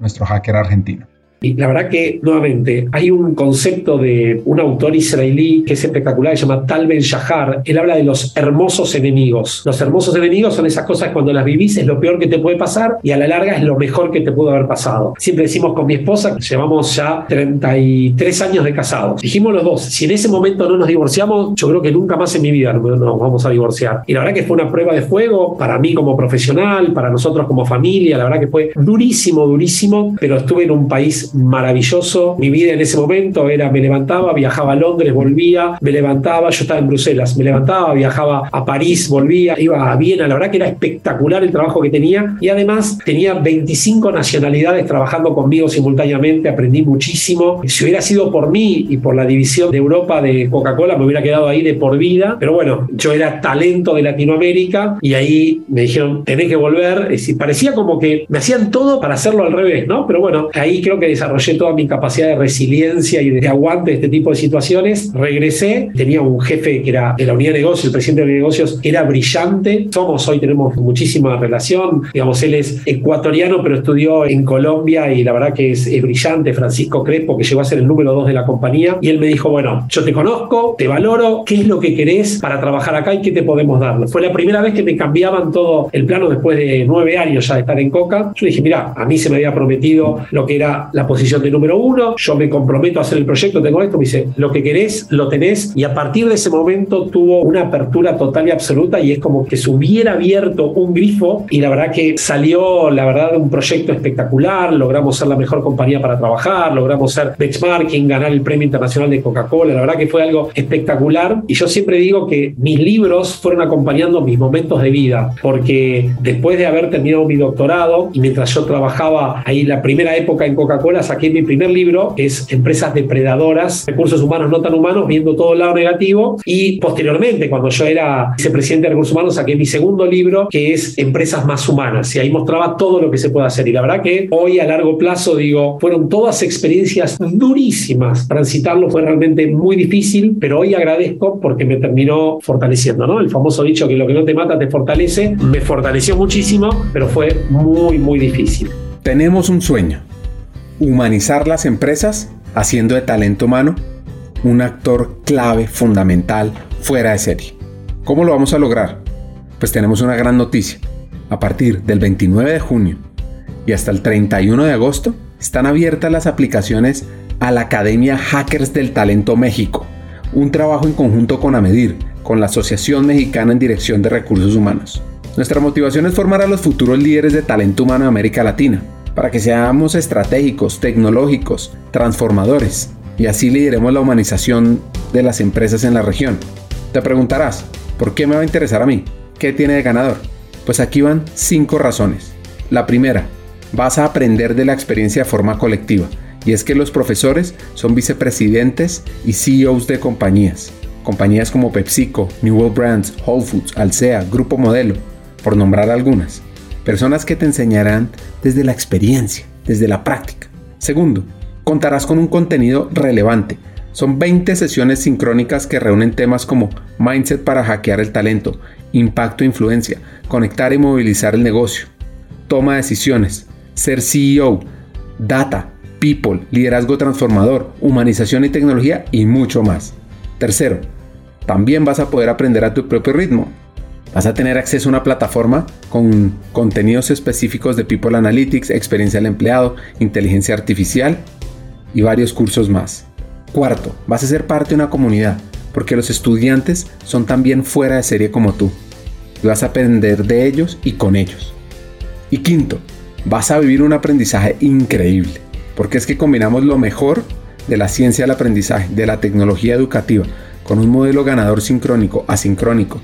nuestro hacker argentino. Y la verdad que, nuevamente, hay un concepto de un autor israelí que es espectacular, se llama Tal Ben Shahar. Él habla de los hermosos enemigos. Los hermosos enemigos son esas cosas que cuando las vivís es lo peor que te puede pasar y a la larga es lo mejor que te pudo haber pasado. Siempre decimos con mi esposa, llevamos ya 33 años de casados. Dijimos los dos, si en ese momento no nos divorciamos, yo creo que nunca más en mi vida nos vamos a divorciar. Y la verdad que fue una prueba de fuego para mí como profesional, para nosotros como familia. La verdad que fue durísimo, durísimo, pero estuve en un país maravilloso. Mi vida en ese momento era, me levantaba, viajaba a Londres, volvía, me levantaba, yo estaba en Bruselas, me levantaba, viajaba a París, volvía, iba a Viena, la verdad que era espectacular el trabajo que tenía y además tenía 25 nacionalidades trabajando conmigo simultáneamente, aprendí muchísimo. Si hubiera sido por mí y por la división de Europa de Coca-Cola, me hubiera quedado ahí de por vida, pero bueno, yo era talento de Latinoamérica y ahí me dijeron, tenés que volver, y parecía como que me hacían todo para hacerlo al revés, ¿no? Pero bueno, ahí creo que desarrollé toda mi capacidad de resiliencia y de aguante de este tipo de situaciones. Regresé, tenía un jefe que era de la unidad de negocios, el presidente de negocios, que era brillante. Somos hoy, tenemos muchísima relación. Digamos, él es ecuatoriano, pero estudió en Colombia y la verdad que es, brillante. Francisco Crespo, que llegó a ser el número dos de la compañía. Y él me dijo: Bueno, yo te conozco, te valoro, ¿qué es lo que querés para trabajar acá y qué te podemos dar? Fue la primera vez que me cambiaban todo el plano después de nueve años ya de estar en Coca. Yo dije: Mira, a mí se me había prometido lo que era la posición de número uno, yo me comprometo a hacer el proyecto, tengo esto, me dice, lo que querés, lo tenés, y a partir de ese momento tuvo una apertura total y absoluta y es como que se hubiera abierto un grifo y la verdad que salió, la verdad, un proyecto espectacular, logramos ser la mejor compañía para trabajar, logramos ser benchmarking, ganar el premio internacional de Coca-Cola, la verdad que fue algo espectacular y yo siempre digo que mis libros fueron acompañando mis momentos de vida, porque después de haber terminado mi doctorado y mientras yo trabajaba ahí la primera época en Coca-Cola, saqué mi primer libro, es Empresas Depredadoras, Recursos Humanos No Tan Humanos, viendo todo el lado negativo. Y posteriormente, cuando yo era vicepresidente de Recursos Humanos, saqué mi segundo libro, que es Empresas Más Humanas. Y ahí mostraba todo lo que se puede hacer. Y la verdad que hoy a largo plazo, digo, fueron todas experiencias durísimas. Transitarlo fue realmente muy difícil, pero hoy agradezco porque me terminó fortaleciendo, ¿no? El famoso dicho que lo que no te mata te fortalece, me fortaleció muchísimo, pero fue muy, muy difícil. Tenemos un sueño humanizar las empresas haciendo de talento humano un actor clave, fundamental, fuera de serie. ¿Cómo lo vamos a lograr? Pues tenemos una gran noticia. a partir del 29 de junio y hasta el 31 de agosto, están abiertas las aplicaciones a la Academia Hackers del Talento México, un trabajo en conjunto con AMEDIR, con la Asociación Mexicana en Dirección de Recursos Humanos. Nuestra motivación es formar a los futuros líderes de talento humano de América Latina, para que seamos estratégicos, tecnológicos, transformadores, y así lideremos la humanización de las empresas en la región. Te preguntarás, ¿por qué me va a interesar a mí? ¿Qué tiene de ganador? Pues aquí van cinco razones. La primera, vas a aprender de la experiencia de forma colectiva, y es que los profesores son vicepresidentes y CEOs de compañías. Compañías como PepsiCo, New World Brands, Whole Foods, Alsea, Grupo Modelo, por nombrar algunas. Personas que te enseñarán desde la experiencia, desde la práctica. Segundo, contarás con un contenido relevante. Son 20 sesiones sincrónicas que reúnen temas como mindset para hackear el talento, impacto e influencia, conectar y movilizar el negocio, toma de decisiones, ser CEO, data, people, liderazgo transformador, humanización y tecnología y mucho más. Tercero, también vas a poder aprender a tu propio ritmo. Vas a tener acceso a una plataforma con contenidos específicos de People Analytics, experiencia del empleado, inteligencia artificial y varios cursos más. Cuarto, vas a ser parte de una comunidad, porque los estudiantes son también fuera de serie como tú. Y vas a aprender de ellos y con ellos. Y quinto, vas a vivir un aprendizaje increíble, porque es que combinamos lo mejor de la ciencia del aprendizaje, de la tecnología educativa, con un modelo ganador sincrónico, asincrónico,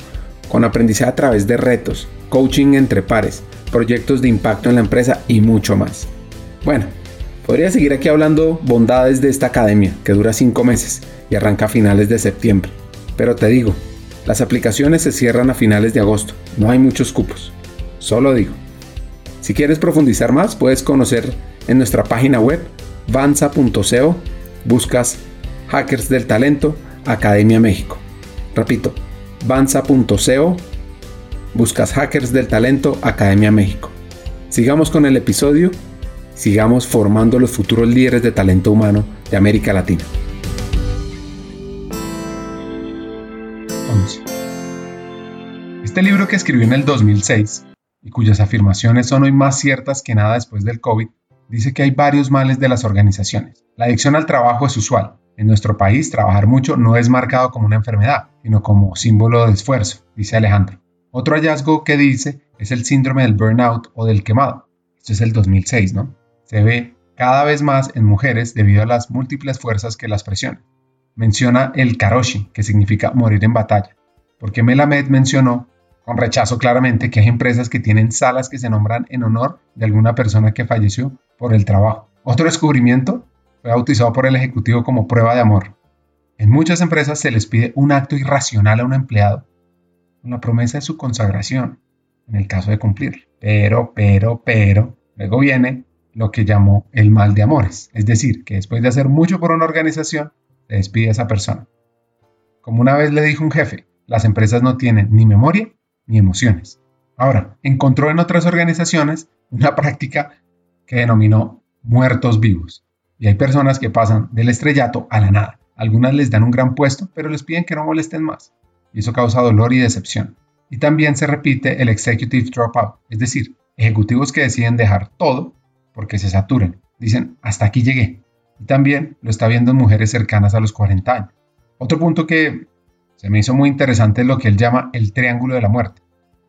con aprendizaje a través de retos, coaching entre pares, proyectos de impacto en la empresa y mucho más. Bueno, podría seguir aquí hablando bondades de esta academia, que dura 5 meses y arranca a finales de septiembre. Pero te digo, las aplicaciones se cierran a finales de agosto, no hay muchos cupos. Solo digo. Si quieres profundizar más, puedes conocer en nuestra página web vanza.co, buscas Hackers del Talento, Academia México. Repito, vanza.co, buscas Hackers del Talento, Academia México. Sigamos con el episodio, sigamos formando los futuros líderes de talento humano de América Latina. Este libro que escribió en el 2006 y cuyas afirmaciones son hoy más ciertas que nada después del COVID, dice que hay varios males de las organizaciones. La adicción al trabajo es usual. En nuestro país, trabajar mucho no es marcado como una enfermedad, sino como símbolo de esfuerzo, dice Alejandro. Otro hallazgo que dice es el síndrome del burnout o del quemado. Esto es el 2006, ¿no? Se ve cada vez más en mujeres debido a las múltiples fuerzas que las presionan. Menciona el karoshi, que significa morir en batalla, porque Melamed mencionó con rechazo claramente que hay empresas que tienen salas que se nombran en honor de alguna persona que falleció por el trabajo. Otro descubrimiento fue bautizado por el ejecutivo como prueba de amor. En muchas empresas se les pide un acto irracional a un empleado con la promesa de su consagración en el caso de cumplir. Pero, pero, pero, luego viene lo que llamó el mal de amores, es decir, que después de hacer mucho por una organización, se despide a esa persona. Como una vez le dijo un jefe, las empresas no tienen ni memoria ni emociones. Ahora, encontró en otras organizaciones una práctica que denominó muertos vivos. Y hay personas que pasan del estrellato a la nada. Algunas les dan un gran puesto, pero les piden que no molesten más. Y eso causa dolor y decepción. Y también se repite el executive dropout, es decir, ejecutivos que deciden dejar todo porque se saturan. Dicen, hasta aquí llegué. Y también lo está viendo en mujeres cercanas a los 40 años. Otro punto que se me hizo muy interesante lo que él llama el triángulo de la muerte,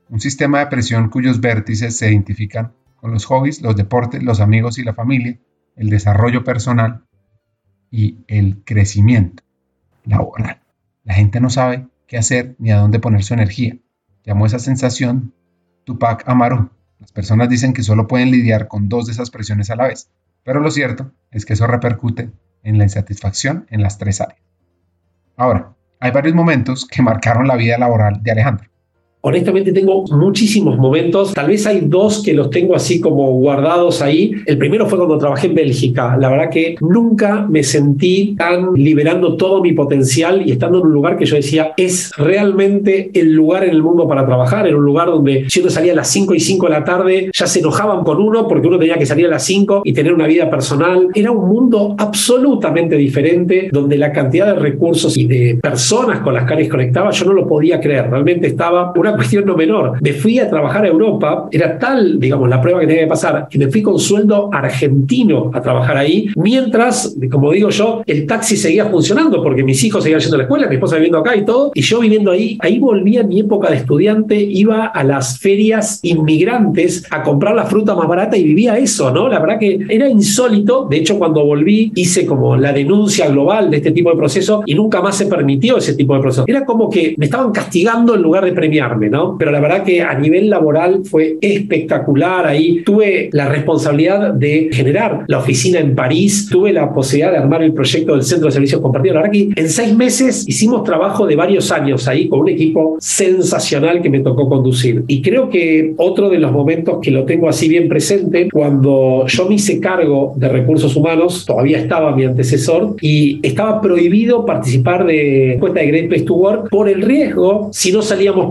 un sistema de presión cuyos vértices se identifican con los hobbies, los deportes, los amigos y la familia, el desarrollo personal y el crecimiento laboral. La gente no sabe qué hacer ni a dónde poner su energía. Llamó esa sensación Tupac Amaru. Las personas dicen que solo pueden lidiar con dos de esas presiones a la vez, pero lo cierto es que eso repercute en la insatisfacción en las tres áreas. Ahora, hay varios momentos que marcaron la vida laboral de Alejandro. Honestamente tengo muchísimos momentos, tal vez hay dos que los tengo así como guardados ahí. El primero fue cuando trabajé en Bélgica. La verdad que nunca me sentí tan liberando todo mi potencial y estando en un lugar que yo decía, es realmente el lugar en el mundo para trabajar, en un lugar donde si uno salía a las 5 y 5 de la tarde, ya se enojaban con uno porque uno tenía que salir a las 5 y tener una vida personal. Era un mundo absolutamente diferente donde la cantidad de recursos y de personas con las que conectaba yo no lo podía creer. Realmente estaba una una cuestión no menor. Me fui a trabajar a Europa, era tal, digamos, la prueba que tenía que pasar, que me fui con sueldo argentino a trabajar ahí, mientras, como digo yo, el taxi seguía funcionando porque mis hijos seguían yendo a la escuela, mi esposa viviendo acá y todo, y yo viviendo ahí, ahí volví mi época de estudiante, iba a las ferias inmigrantes a comprar la fruta más barata y vivía eso, ¿no? La verdad que era insólito, de hecho cuando volví hice como la denuncia global de este tipo de proceso y nunca más se permitió ese tipo de proceso. Era como que me estaban castigando en lugar de premiarme, ¿no? Pero la verdad que a nivel laboral fue espectacular, ahí tuve la responsabilidad de generar la oficina en París, tuve la posibilidad de armar el proyecto del Centro de Servicios Compartidos. La verdad que en seis meses hicimos trabajo de varios años ahí con un equipo sensacional que me tocó conducir. Y creo que otro de los momentos que lo tengo así bien presente, cuando yo me hice cargo de recursos humanos, todavía estaba mi antecesor y estaba prohibido participar de encuesta de Great Place to Work por el riesgo si no salíamos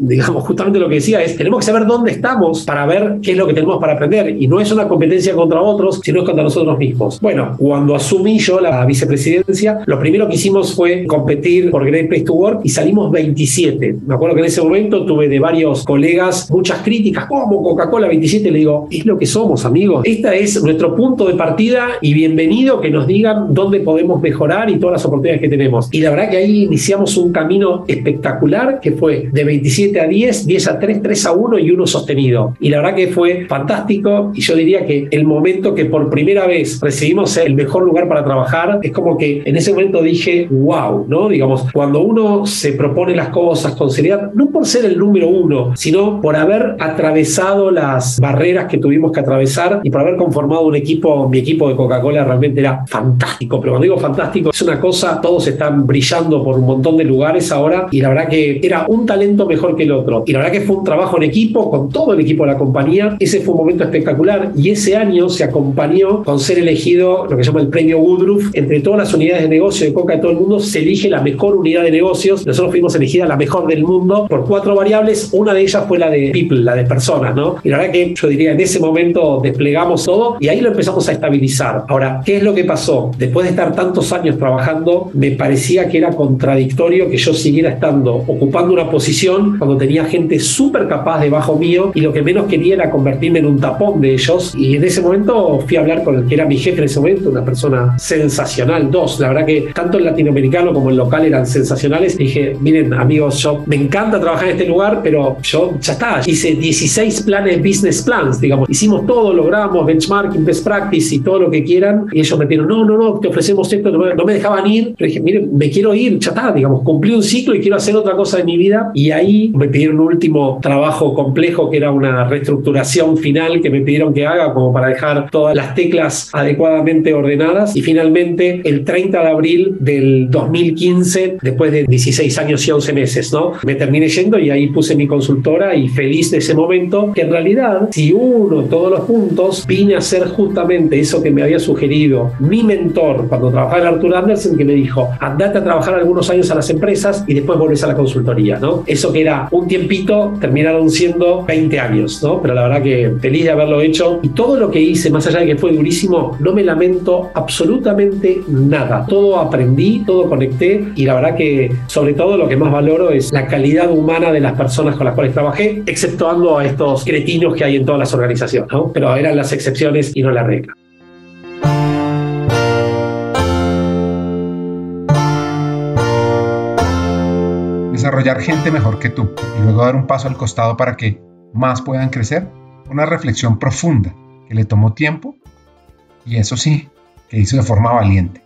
Digamos, justamente lo que decía es, tenemos que saber dónde estamos para ver qué es lo que tenemos para aprender. Y no es una competencia contra otros, sino es contra nosotros mismos. Bueno, cuando asumí yo la vicepresidencia, lo primero que hicimos fue competir por Great Place to Work y salimos 27. Me acuerdo que en ese momento tuve de varios colegas muchas críticas, como Coca-Cola 27, le digo, es lo que somos, amigos. Esta es nuestro punto de partida y bienvenido que nos digan dónde podemos mejorar y todas las oportunidades que tenemos. Y la verdad que ahí iniciamos un camino espectacular que fue de 27 a 10, 10 a 3, 3 a 1 y uno sostenido. Y la verdad que fue fantástico y yo diría que el momento que por primera vez recibimos el mejor lugar para trabajar, es como que en ese momento dije, wow, ¿no? Digamos, cuando uno se propone las cosas con seriedad, no por ser el número uno, sino por haber atravesado las barreras que tuvimos que atravesar y por haber conformado un equipo, mi equipo de Coca-Cola realmente era fantástico, pero cuando digo fantástico, es una cosa, todos están brillando por un montón de lugares ahora y la verdad que era un talento mejor que el otro. Y la verdad que fue un trabajo en equipo con todo el equipo de la compañía. Ese fue un momento espectacular y ese año se acompañó con ser elegido lo que se llama el premio Woodruff. Entre todas las unidades de negocio de Coca de todo el mundo se elige la mejor unidad de negocios. Nosotros fuimos elegida la mejor del mundo por cuatro variables. Una de ellas fue la de people, la de personas, ¿no? Y la verdad que yo diría en ese momento desplegamos todo y ahí lo empezamos a estabilizar. Ahora, ¿qué es lo que pasó? Después de estar tantos años trabajando, me parecía que era contradictorio que yo siguiera estando ocupando una posición cuando tenía gente súper capaz debajo mío y lo que menos quería era convertirme en un tapón de ellos. Y en ese momento fui a hablar con el que era mi jefe en ese momento, una persona sensacional. Dos, la verdad que tanto el latinoamericano como el local eran sensacionales. dije, miren amigos, yo me encanta trabajar en este lugar, pero yo ya está, hice 16 planes, business plans, digamos, hicimos todo, logramos benchmarking, best practice y todo lo que quieran. Y ellos me pidieron, no, no, no, te ofrecemos esto, no me, dejaban ir. Pero dije, miren, me quiero ir, ya está, digamos, cumplí un ciclo y quiero hacer otra cosa de mi vida. Y ahí me pidieron un último trabajo complejo que era una reestructuración final que me pidieron que haga como para dejar todas las teclas adecuadamente ordenadas. Y finalmente, el 30 de abril del 2015, después de 16 años y 11 meses, ¿no? Me terminé yendo y ahí puse mi consultora y feliz de ese momento, que en realidad, si uno todos los puntos, vine a hacer justamente eso que me había sugerido mi mentor cuando trabajaba en Arthur Andersen, que me dijo, andate a trabajar algunos años a las empresas y después volvés a la consultoría, ¿no? Eso que era un tiempito, terminaron siendo 20 años, ¿no? Pero la verdad que feliz de haberlo hecho y todo lo que hice, más allá de que fue durísimo, no me lamento absolutamente nada. Todo aprendí, todo conecté y la verdad que sobre todo lo que más valoro es la calidad humana de las personas con las cuales trabajé, exceptuando a estos cretinos que hay en todas las organizaciones, ¿no? Pero eran las excepciones y no la regla. Desarrollar gente mejor que tú y luego dar un paso al costado para que más puedan crecer. Una reflexión profunda que le tomó tiempo y eso sí, que hizo de forma valiente.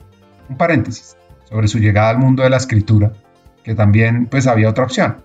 Un paréntesis sobre su llegada al mundo de la escritura, que también pues había otra opción,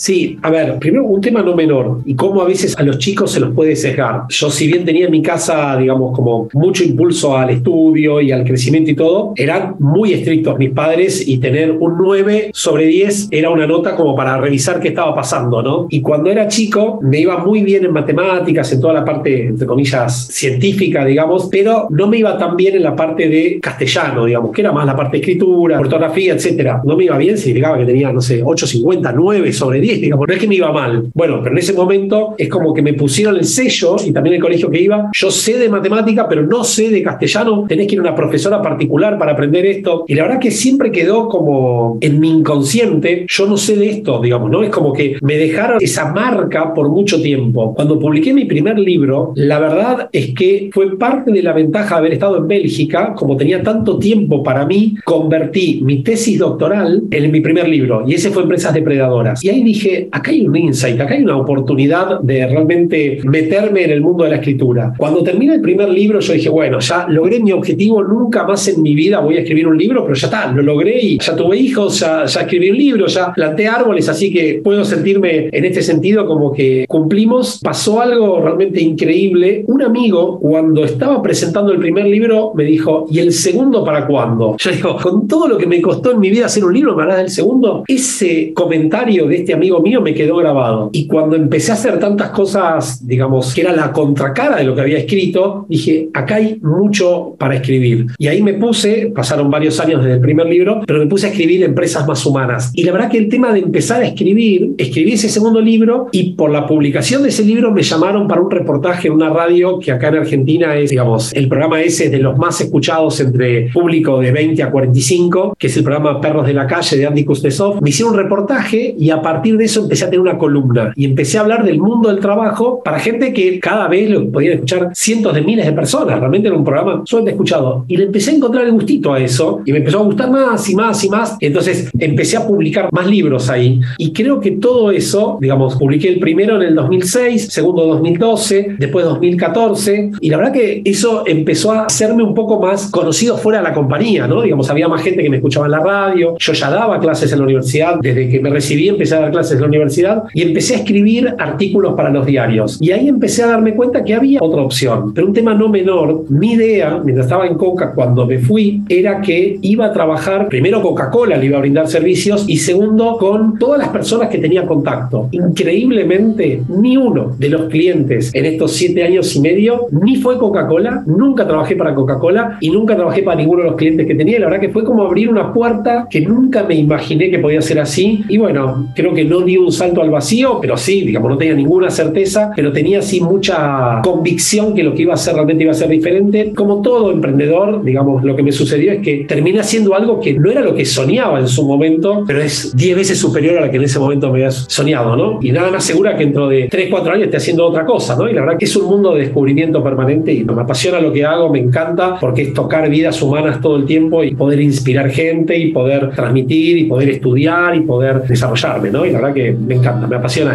Sí, a ver, primero un tema no menor y cómo a veces a los chicos se los puede sesgar. Yo si bien tenía en mi casa, digamos, como mucho impulso al estudio y al crecimiento y todo, eran muy estrictos mis padres y tener un 9 sobre 10 era una nota como para revisar qué estaba pasando, ¿no? Y cuando era chico me iba muy bien en matemáticas, en toda la parte, entre comillas, científica, digamos, pero no me iba tan bien en la parte de castellano, digamos, que era más la parte de escritura, ortografía, etcétera. No me iba bien, significaba que tenía, no sé, 8,50, 9 sobre 10 10, digamos, no es que me iba mal. Bueno, pero en ese momento es como que me pusieron el sello y también el colegio que iba, yo sé de matemática, pero no sé de castellano, tenés que ir a una profesora particular para aprender esto. Y la verdad que siempre quedó como en mi inconsciente, yo no sé de esto, digamos, ¿no? Es como que me dejaron esa marca por mucho tiempo. Cuando publiqué mi primer libro, la verdad es que fue parte de la ventaja de haber estado en Bélgica, como tenía tanto tiempo para mí, convertí mi tesis doctoral en mi primer libro y ese fue Empresas Depredadoras. Y ahí dije, acá hay un insight, acá hay una oportunidad de realmente meterme en el mundo de la escritura. Cuando terminé el primer libro, yo dije, bueno, ya logré mi objetivo, nunca más en mi vida voy a escribir un libro, pero ya está, lo logré y ya tuve hijos, ya, ya escribí un libro, ya planté árboles, así que puedo sentirme en este sentido como que cumplimos. Pasó algo realmente increíble. Un amigo, cuando estaba presentando el primer libro, me dijo, ¿y el segundo para cuándo? Yo digo, con todo lo que me costó en mi vida hacer un libro, ¿me harás del segundo? Ese comentario de este amigo mío me quedó grabado. Y cuando empecé a hacer tantas cosas, digamos, que era la contracara de lo que había escrito, dije, acá hay mucho para escribir. Y ahí me puse, pasaron varios años desde el primer libro, pero me puse a escribir empresas más humanas. Y la verdad que el tema de empezar a escribir, escribí ese segundo libro y por la publicación de ese libro me llamaron para un reportaje en una radio que acá en Argentina es, digamos, el programa ese es de los más escuchados entre público de 20 a 45, que es el programa Perros de la Calle de Andy Kuznetsov. Me hicieron un reportaje y a partir de eso empecé a tener una columna y empecé a hablar del mundo del trabajo para gente que cada vez lo podían escuchar cientos de miles de personas. Realmente era un programa suelto escuchado. Y le empecé a encontrar el gustito a eso y me empezó a gustar más y más y más. Entonces empecé a publicar más libros ahí. Y creo que todo eso, digamos, publiqué el primero en el 2006, segundo 2012, después 2014. Y la verdad que eso empezó a hacerme un poco más conocido fuera de la compañía, ¿no? Digamos, había más gente que me escuchaba en la radio. Yo ya daba clases en la universidad. Desde que me recibí empecé a dar clases en la universidad y empecé a escribir artículos para los diarios. Y ahí empecé a darme cuenta que había otra opción. Pero un tema no menor, mi idea, mientras estaba en Coca, cuando me fui, era que iba a trabajar, primero Coca-Cola le iba a brindar servicios y segundo con todas las personas que tenía contacto. Increíblemente, ni uno de los clientes en estos siete años y medio ni fue Coca-Cola, nunca trabajé para Coca-Cola y nunca trabajé para ninguno de los clientes que tenía. La verdad que fue como abrir una puerta que nunca me imaginé que podía ser así. Y bueno, creo que no di un salto al vacío, pero sí, digamos, no tenía ninguna certeza, pero tenía sí mucha convicción que lo que iba a hacer realmente iba a ser diferente. Como todo emprendedor, digamos, lo que me sucedió es que terminé haciendo algo que no era lo que soñaba en su momento, pero es 10 veces superior a la que en ese momento me había soñado, ¿no? Y nada más segura que dentro de 3, 4 años esté haciendo otra cosa, ¿no? Y la verdad que es un mundo de descubrimiento permanente y me apasiona lo que hago, me encanta, porque es tocar vidas humanas todo el tiempo y poder inspirar gente y poder transmitir y poder estudiar y poder desarrollarme, ¿no? Y la que me encanta, me apasiona.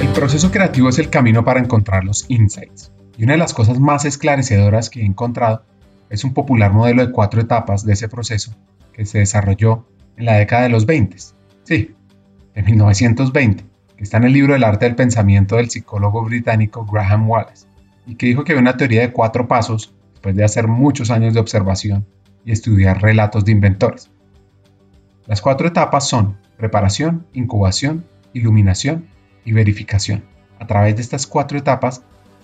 El proceso creativo es el camino para encontrar los insights. Y una de las cosas más esclarecedoras que he encontrado es un popular modelo de cuatro etapas de ese proceso que se desarrolló en la década de los 20. Sí, en 1920, que está en el libro El arte del pensamiento del psicólogo británico Graham Wallace, y que dijo que había una teoría de cuatro pasos después de hacer muchos años de observación y estudiar relatos de inventores. Las cuatro etapas son preparación, incubación, iluminación y verificación. A través de estas cuatro etapas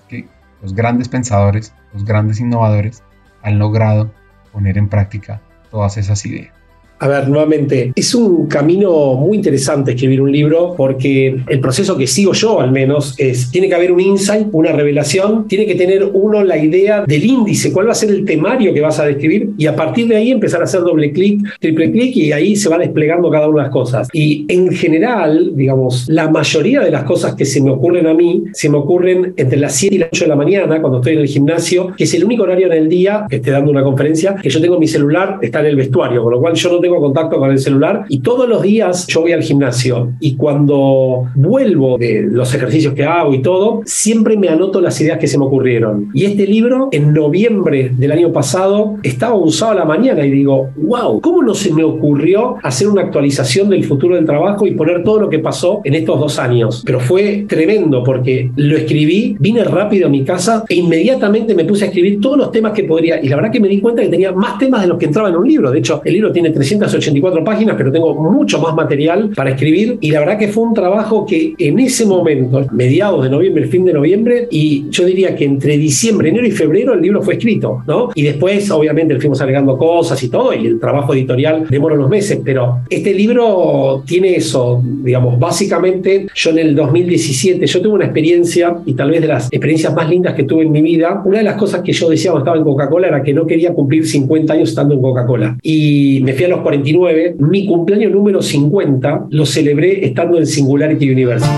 que los grandes pensadores, los grandes innovadores han logrado poner en práctica todas esas ideas. A ver, nuevamente, es un camino muy interesante escribir un libro porque el proceso que sigo yo al menos es, tiene que haber un insight, una revelación, tiene que tener uno la idea del índice, cuál va a ser el temario que vas a describir y a partir de ahí empezar a hacer doble clic, triple clic y ahí se va desplegando cada una de las cosas. Y en general, digamos, la mayoría de las cosas que se me ocurren a mí, se me ocurren entre las 7 y las 8 de la mañana cuando estoy en el gimnasio, que es el único horario en el día que esté dando una conferencia, que yo tengo mi celular, está en el vestuario, con lo cual yo no tengo tengo contacto con el celular y todos los días yo voy al gimnasio y cuando vuelvo de los ejercicios que hago y todo, siempre me anoto las ideas que se me ocurrieron. Y este libro, en noviembre del año pasado, estaba un sábado a la mañana y digo, wow, ¿cómo no se me ocurrió hacer una actualización del futuro del trabajo y poner todo lo que pasó en estos dos años? Pero fue tremendo porque lo escribí, vine rápido a mi casa e inmediatamente me puse a escribir todos los temas que podría. Y la verdad que me di cuenta que tenía más temas de los que entraban en un libro. De hecho, el libro tiene 300 284 páginas, pero tengo mucho más material para escribir y la verdad que fue un trabajo que en ese momento, mediados de noviembre, fin de noviembre, y yo diría que entre diciembre, enero y febrero el libro fue escrito, ¿no? Y después, obviamente, le fuimos agregando cosas y todo, y el trabajo editorial demora unos meses, pero este libro tiene eso, digamos, básicamente yo en el 2017, yo tuve una experiencia, y tal vez de las experiencias más lindas que tuve en mi vida, una de las cosas que yo decía cuando estaba en Coca-Cola era que no quería cumplir 50 años estando en Coca-Cola. Y me fui a los 49, mi cumpleaños número 50 lo celebré estando en Singularity University.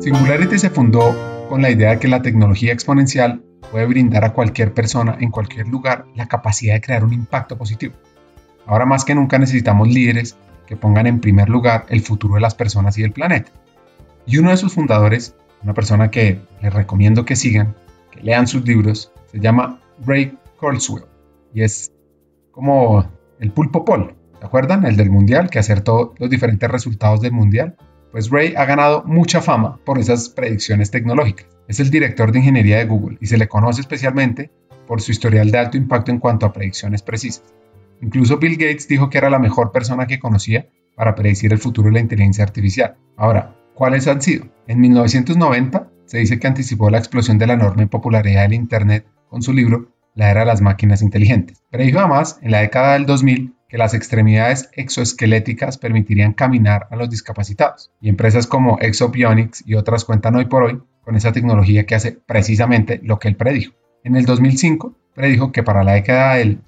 Singularity se fundó con la idea de que la tecnología exponencial puede brindar a cualquier persona en cualquier lugar la capacidad de crear un impacto positivo. Ahora más que nunca necesitamos líderes que pongan en primer lugar el futuro de las personas y del planeta. Y uno de sus fundadores, una persona que les recomiendo que sigan, que lean sus libros, se llama Ray Kurzweil y es como el pulpo pol, ¿se acuerdan? El del mundial que acertó los diferentes resultados del mundial. Pues Ray ha ganado mucha fama por esas predicciones tecnológicas. Es el director de ingeniería de Google y se le conoce especialmente por su historial de alto impacto en cuanto a predicciones precisas. Incluso Bill Gates dijo que era la mejor persona que conocía para predecir el futuro de la inteligencia artificial. Ahora, ¿cuáles han sido? En 1990 se dice que anticipó la explosión de la enorme popularidad del Internet con su libro La era de las máquinas inteligentes. Predijo además en la década del 2000 que las extremidades exoesqueléticas permitirían caminar a los discapacitados. Y empresas como Exobionics y otras cuentan hoy por hoy con esa tecnología que hace precisamente lo que él predijo. En el 2005 predijo que para la década del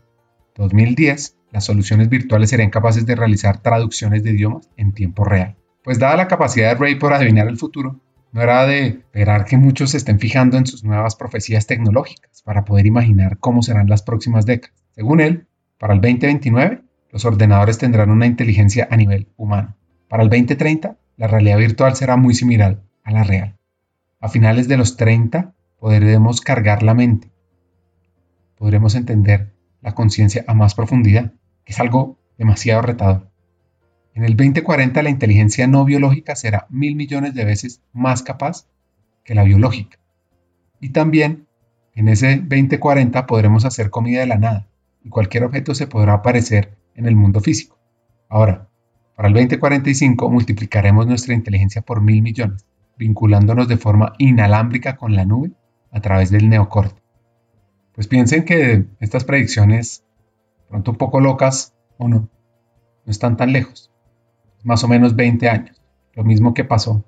2010 las soluciones virtuales serían capaces de realizar traducciones de idiomas en tiempo real. Pues dada la capacidad de Ray por adivinar el futuro, no era de esperar que muchos se estén fijando en sus nuevas profecías tecnológicas para poder imaginar cómo serán las próximas décadas. Según él, para el 2029 los ordenadores tendrán una inteligencia a nivel humano. Para el 2030, la realidad virtual será muy similar a la real. A finales de los 30, podremos cargar la mente. Podremos entender la conciencia a más profundidad, que es algo demasiado retador. En el 2040, la inteligencia no biológica será mil millones de veces más capaz que la biológica. Y también, en ese 2040, podremos hacer comida de la nada, y cualquier objeto se podrá aparecer en el mundo físico. Ahora, para el 2045 multiplicaremos nuestra inteligencia por mil millones, vinculándonos de forma inalámbrica con la nube a través del neocorte. Pues piensen que estas predicciones, pronto un poco locas o no, no están tan lejos. Más o menos 20 años, lo mismo que pasó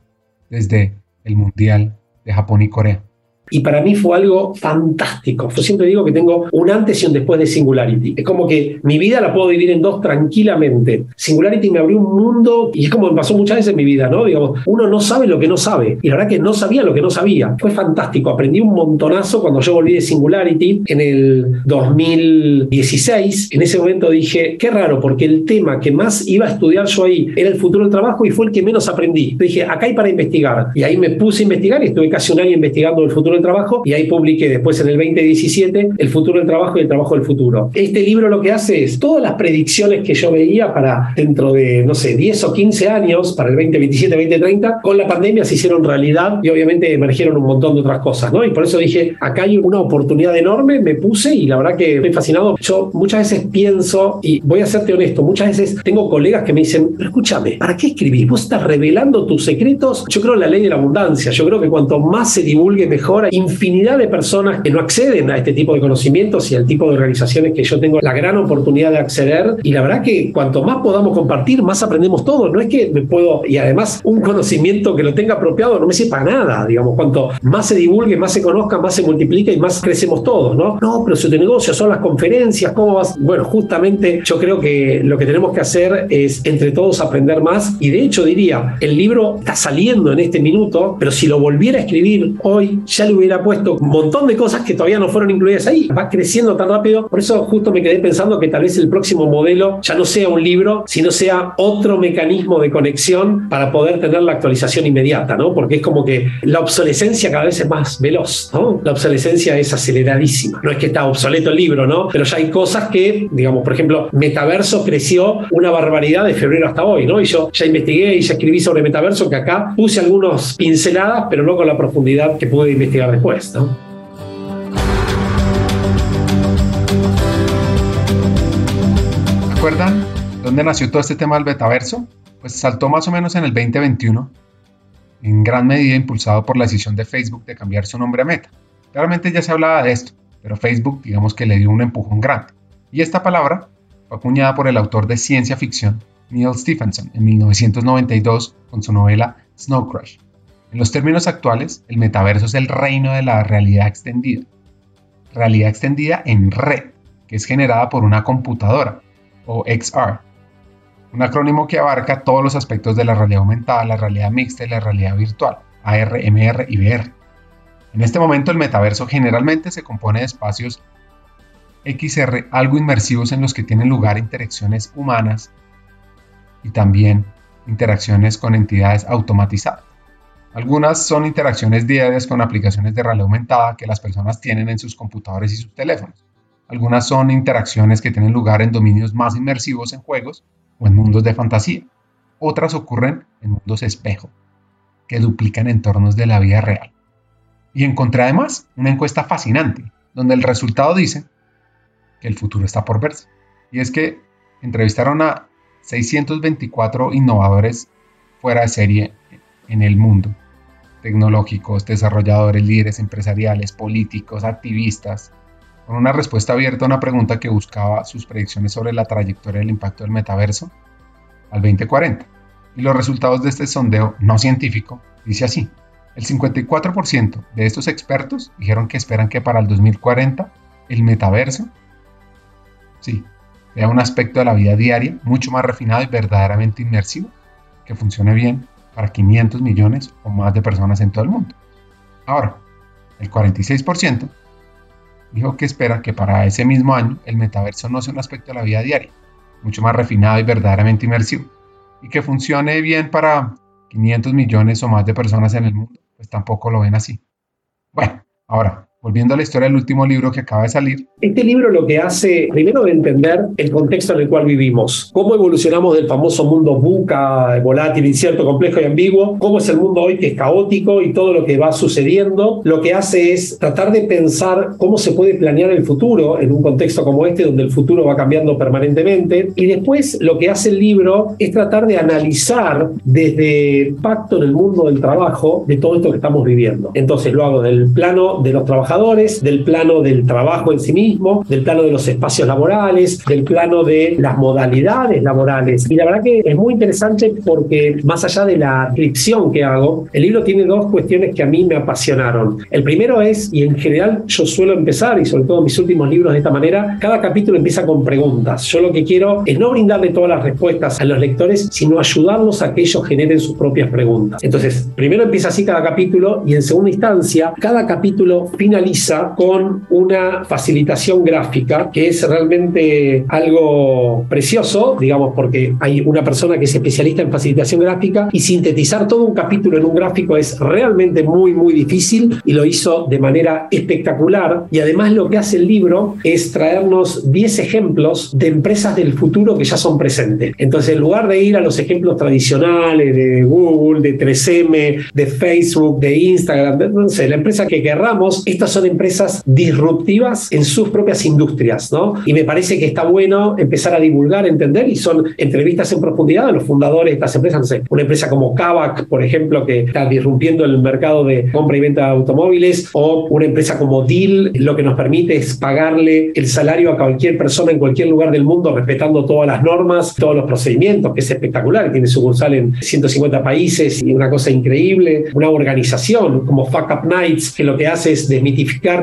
desde el Mundial de Japón y Corea. Y para mí fue algo fantástico. Yo siempre digo que tengo un antes y un después de Singularity. Es como que mi vida la puedo dividir en dos tranquilamente. Singularity me abrió un mundo y es como me pasó muchas veces en mi vida, ¿no? Digamos, uno no sabe lo que no sabe. Y la verdad que no sabía lo que no sabía. Fue fantástico. Aprendí un montonazo cuando yo volví de Singularity en el 2016. En ese momento dije, qué raro, porque el tema que más iba a estudiar yo ahí era el futuro del trabajo y fue el que menos aprendí. Dije, acá hay para investigar. Y ahí me puse a investigar y estuve casi un año investigando el futuro trabajo y ahí publiqué después en el 2017 El futuro del trabajo y el trabajo del futuro. Este libro lo que hace es todas las predicciones que yo veía para dentro de, no sé, 10 o 15 años, para el 2027, 2030, con la pandemia se hicieron realidad y obviamente emergieron un montón de otras cosas, ¿no? Y por eso dije, acá hay una oportunidad enorme, me puse y la verdad que estoy fascinado. Yo muchas veces pienso, y voy a serte honesto, muchas veces tengo colegas que me dicen, pero escúchame, ¿para qué escribís? ¿Vos estás revelando tus secretos? Yo creo en la ley de la abundancia, yo creo que cuanto más se divulgue mejor infinidad de personas que no acceden a este tipo de conocimientos y al tipo de organizaciones que yo tengo la gran oportunidad de acceder. Y la verdad que cuanto más podamos compartir, más aprendemos todo. No es que me puedo, y además un conocimiento que lo tenga apropiado no me sirve para nada, digamos, cuanto más se divulgue, más se conozca, más se multiplica y más crecemos todos, ¿no? No, pero si tu negocio son las conferencias, ¿cómo vas? Bueno, justamente yo creo que lo que tenemos que hacer es entre todos aprender más y de hecho diría, el libro está saliendo en este minuto, pero si lo volviera a escribir hoy, ya le hubiera puesto un montón de cosas que todavía no fueron incluidas ahí. Va creciendo tan rápido. Por eso justo me quedé pensando que tal vez el próximo modelo ya no sea un libro, sino sea otro mecanismo de conexión para poder tener la actualización inmediata, ¿no? Porque es como que la obsolescencia cada vez es más veloz, ¿no? La obsolescencia es aceleradísima. No es que está obsoleto el libro, ¿no? Pero ya hay cosas que, digamos, por ejemplo, Metaverso creció una barbaridad de febrero hasta hoy, ¿no? Y yo ya investigué y ya escribí sobre Metaverso que acá puse algunas pinceladas, pero no con la profundidad que pude investigar explicar después, ¿no? ¿Recuerdan dónde nació todo este tema del betaverso? Pues saltó más o menos en el 2021, en gran medida impulsado por la decisión de Facebook de cambiar su nombre a Meta. Claramente ya se hablaba de esto, pero Facebook digamos que le dio un empujón grande. Y esta palabra fue acuñada por el autor de ciencia ficción Neil Stephenson en 1992 con su novela Snow Crash. En los términos actuales, el metaverso es el reino de la realidad extendida. Realidad extendida en red, que es generada por una computadora, o XR. Un acrónimo que abarca todos los aspectos de la realidad aumentada, la realidad mixta y la realidad virtual, AR, MR y VR. En este momento el metaverso generalmente se compone de espacios XR algo inmersivos en los que tienen lugar interacciones humanas y también interacciones con entidades automatizadas. Algunas son interacciones diarias con aplicaciones de realidad aumentada que las personas tienen en sus computadores y sus teléfonos. Algunas son interacciones que tienen lugar en dominios más inmersivos en juegos o en mundos de fantasía. Otras ocurren en mundos espejo, que duplican entornos de la vida real. Y encontré además una encuesta fascinante, donde el resultado dice que el futuro está por verse. Y es que entrevistaron a 624 innovadores fuera de serie en el mundo tecnológicos, desarrolladores, líderes empresariales, políticos, activistas, con una respuesta abierta a una pregunta que buscaba sus predicciones sobre la trayectoria del impacto del metaverso al 2040. Y los resultados de este sondeo no científico dice así. El 54% de estos expertos dijeron que esperan que para el 2040 el metaverso, sí, sea un aspecto de la vida diaria mucho más refinado y verdaderamente inmersivo, que funcione bien para 500 millones o más de personas en todo el mundo. Ahora, el 46% dijo que espera que para ese mismo año el metaverso no sea un aspecto de la vida diaria, mucho más refinado y verdaderamente inmersivo, y que funcione bien para 500 millones o más de personas en el mundo, pues tampoco lo ven así. Bueno, ahora, volviendo a la historia del último libro que acaba de salir. Este libro lo que hace, primero, de entender el contexto en el cual vivimos, cómo evolucionamos del famoso mundo buca, volátil, incierto, complejo y ambiguo, cómo es el mundo hoy que es caótico y todo lo que va sucediendo, lo que hace es tratar de pensar cómo se puede planear el futuro en un contexto como este, donde el futuro va cambiando permanentemente. Y después lo que hace el libro es tratar de analizar desde el pacto en el mundo del trabajo de todo esto que estamos viviendo. Entonces lo hago del plano de los trabajadores, del plano del trabajo en sí mismo, del plano de los espacios laborales, del plano de las modalidades laborales. Y la verdad que es muy interesante porque más allá de la descripción que hago, el libro tiene dos cuestiones que a mí me apasionaron. El primero es, y en general yo suelo empezar, y sobre todo mis últimos libros de esta manera, cada capítulo empieza con preguntas. Yo lo que quiero es no brindarle todas las respuestas a los lectores, sino ayudarlos a que ellos generen sus propias preguntas. Entonces, primero empieza así cada capítulo y en segunda instancia, cada capítulo finaliza con una facilitación gráfica que es realmente algo precioso, digamos, porque hay una persona que es especialista en facilitación gráfica y sintetizar todo un capítulo en un gráfico es realmente muy, muy difícil y lo hizo de manera espectacular. Y además lo que hace el libro es traernos 10 ejemplos de empresas del futuro que ya son presentes. Entonces, en lugar de ir a los ejemplos tradicionales de Google, de 3M, de Facebook, de Instagram, no sé, la empresa que querramos, estas son empresas disruptivas en sus propias industrias, ¿no? Y me parece que está bueno empezar a divulgar, entender, y son entrevistas en profundidad de los fundadores de estas empresas, no sé, una empresa como Kavak, por ejemplo, que está disrumpiendo el mercado de compra y venta de automóviles, o una empresa como Deal, lo que nos permite es pagarle el salario a cualquier persona en cualquier lugar del mundo, respetando todas las normas, todos los procedimientos, que es espectacular, tiene sucursal en 150 países y una cosa increíble, una organización como Fuck Up Nights, que lo que hace es desmitificar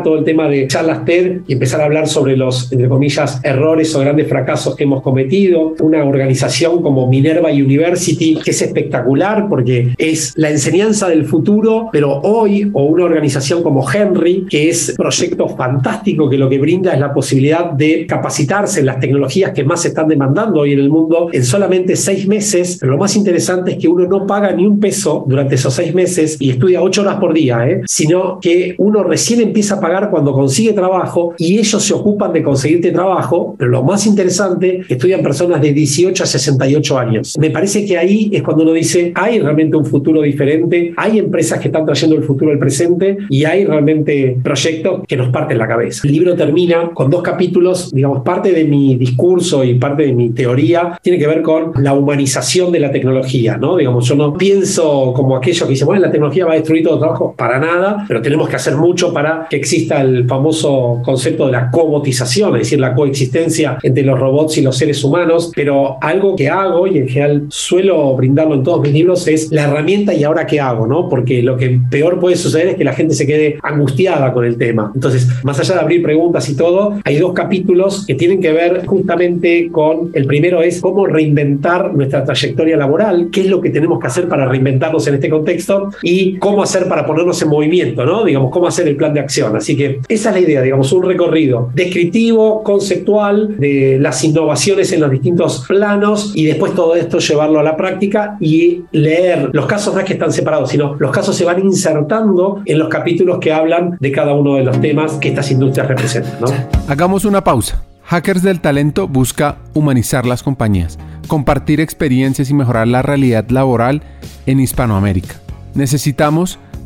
todo el tema de charlas TED y empezar a hablar sobre los, entre comillas, errores o grandes fracasos que hemos cometido. Una organización como Minerva University, que es espectacular porque es la enseñanza del futuro, pero hoy, o una organización como Henry, que es un proyecto fantástico que lo que brinda es la posibilidad de capacitarse en las tecnologías que más se están demandando hoy en el mundo en solamente seis meses. Pero lo más interesante es que uno no paga ni un peso durante esos seis meses y estudia ocho horas por día, ¿eh? sino que uno recién empieza a pagar cuando consigue trabajo y ellos se ocupan de conseguirte trabajo, pero lo más interesante, estudian personas de 18 a 68 años. Me parece que ahí es cuando uno dice, hay realmente un futuro diferente, hay empresas que están trayendo el futuro al presente y hay realmente proyectos que nos parten la cabeza. El libro termina con dos capítulos, digamos, parte de mi discurso y parte de mi teoría tiene que ver con la humanización de la tecnología, ¿no? Digamos, yo no pienso como aquellos que dicen, bueno, la tecnología va a destruir todo trabajo, para nada, pero tenemos que hacer mucho para que exista el famoso concepto de la cobotización, es decir, la coexistencia entre los robots y los seres humanos, pero algo que hago y en general suelo brindarlo en todos mis libros es la herramienta y ahora qué hago, ¿no? Porque lo que peor puede suceder es que la gente se quede angustiada con el tema. Entonces, más allá de abrir preguntas y todo, hay dos capítulos que tienen que ver justamente con, el primero es cómo reinventar nuestra trayectoria laboral, qué es lo que tenemos que hacer para reinventarnos en este contexto y cómo hacer para ponernos en movimiento, ¿no? Digamos, cómo hacer el plan de acción. Así que esa es la idea, digamos, un recorrido descriptivo, conceptual de las innovaciones en los distintos planos y después todo esto llevarlo a la práctica y leer. Los casos no es que están separados, sino los casos se van insertando en los capítulos que hablan de cada uno de los temas que estas industrias representan. ¿no? Hagamos una pausa. Hackers del Talento busca humanizar las compañías, compartir experiencias y mejorar la realidad laboral en Hispanoamérica. Necesitamos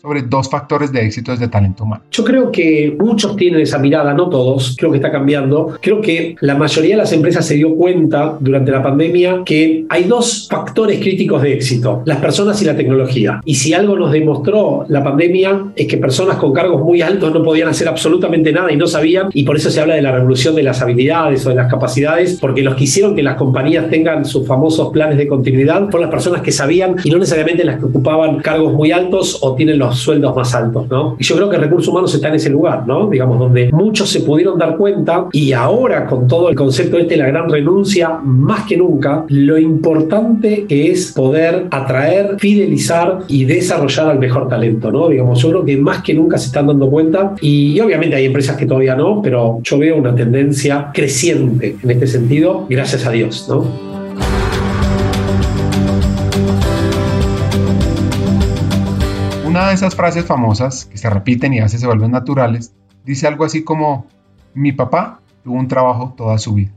sobre dos factores de éxito de talento humano. Yo creo que muchos tienen esa mirada, no todos, creo que está cambiando. Creo que la mayoría de las empresas se dio cuenta durante la pandemia que hay dos factores críticos de éxito, las personas y la tecnología. Y si algo nos demostró la pandemia es que personas con cargos muy altos no podían hacer absolutamente nada y no sabían, y por eso se habla de la revolución de las habilidades o de las capacidades, porque los que hicieron que las compañías tengan sus famosos planes de continuidad fueron las personas que sabían y no necesariamente las que ocupaban cargos muy altos o tienen los sueldos más altos, ¿no? Y yo creo que recursos humanos está en ese lugar, ¿no? Digamos, donde muchos se pudieron dar cuenta y ahora con todo el concepto este, la gran renuncia, más que nunca, lo importante que es poder atraer, fidelizar y desarrollar al mejor talento, ¿no? Digamos, yo creo que más que nunca se están dando cuenta y, y obviamente hay empresas que todavía no, pero yo veo una tendencia creciente en este sentido, gracias a Dios, ¿no? Una de esas frases famosas que se repiten y a veces se vuelven naturales dice algo así como, mi papá tuvo un trabajo toda su vida.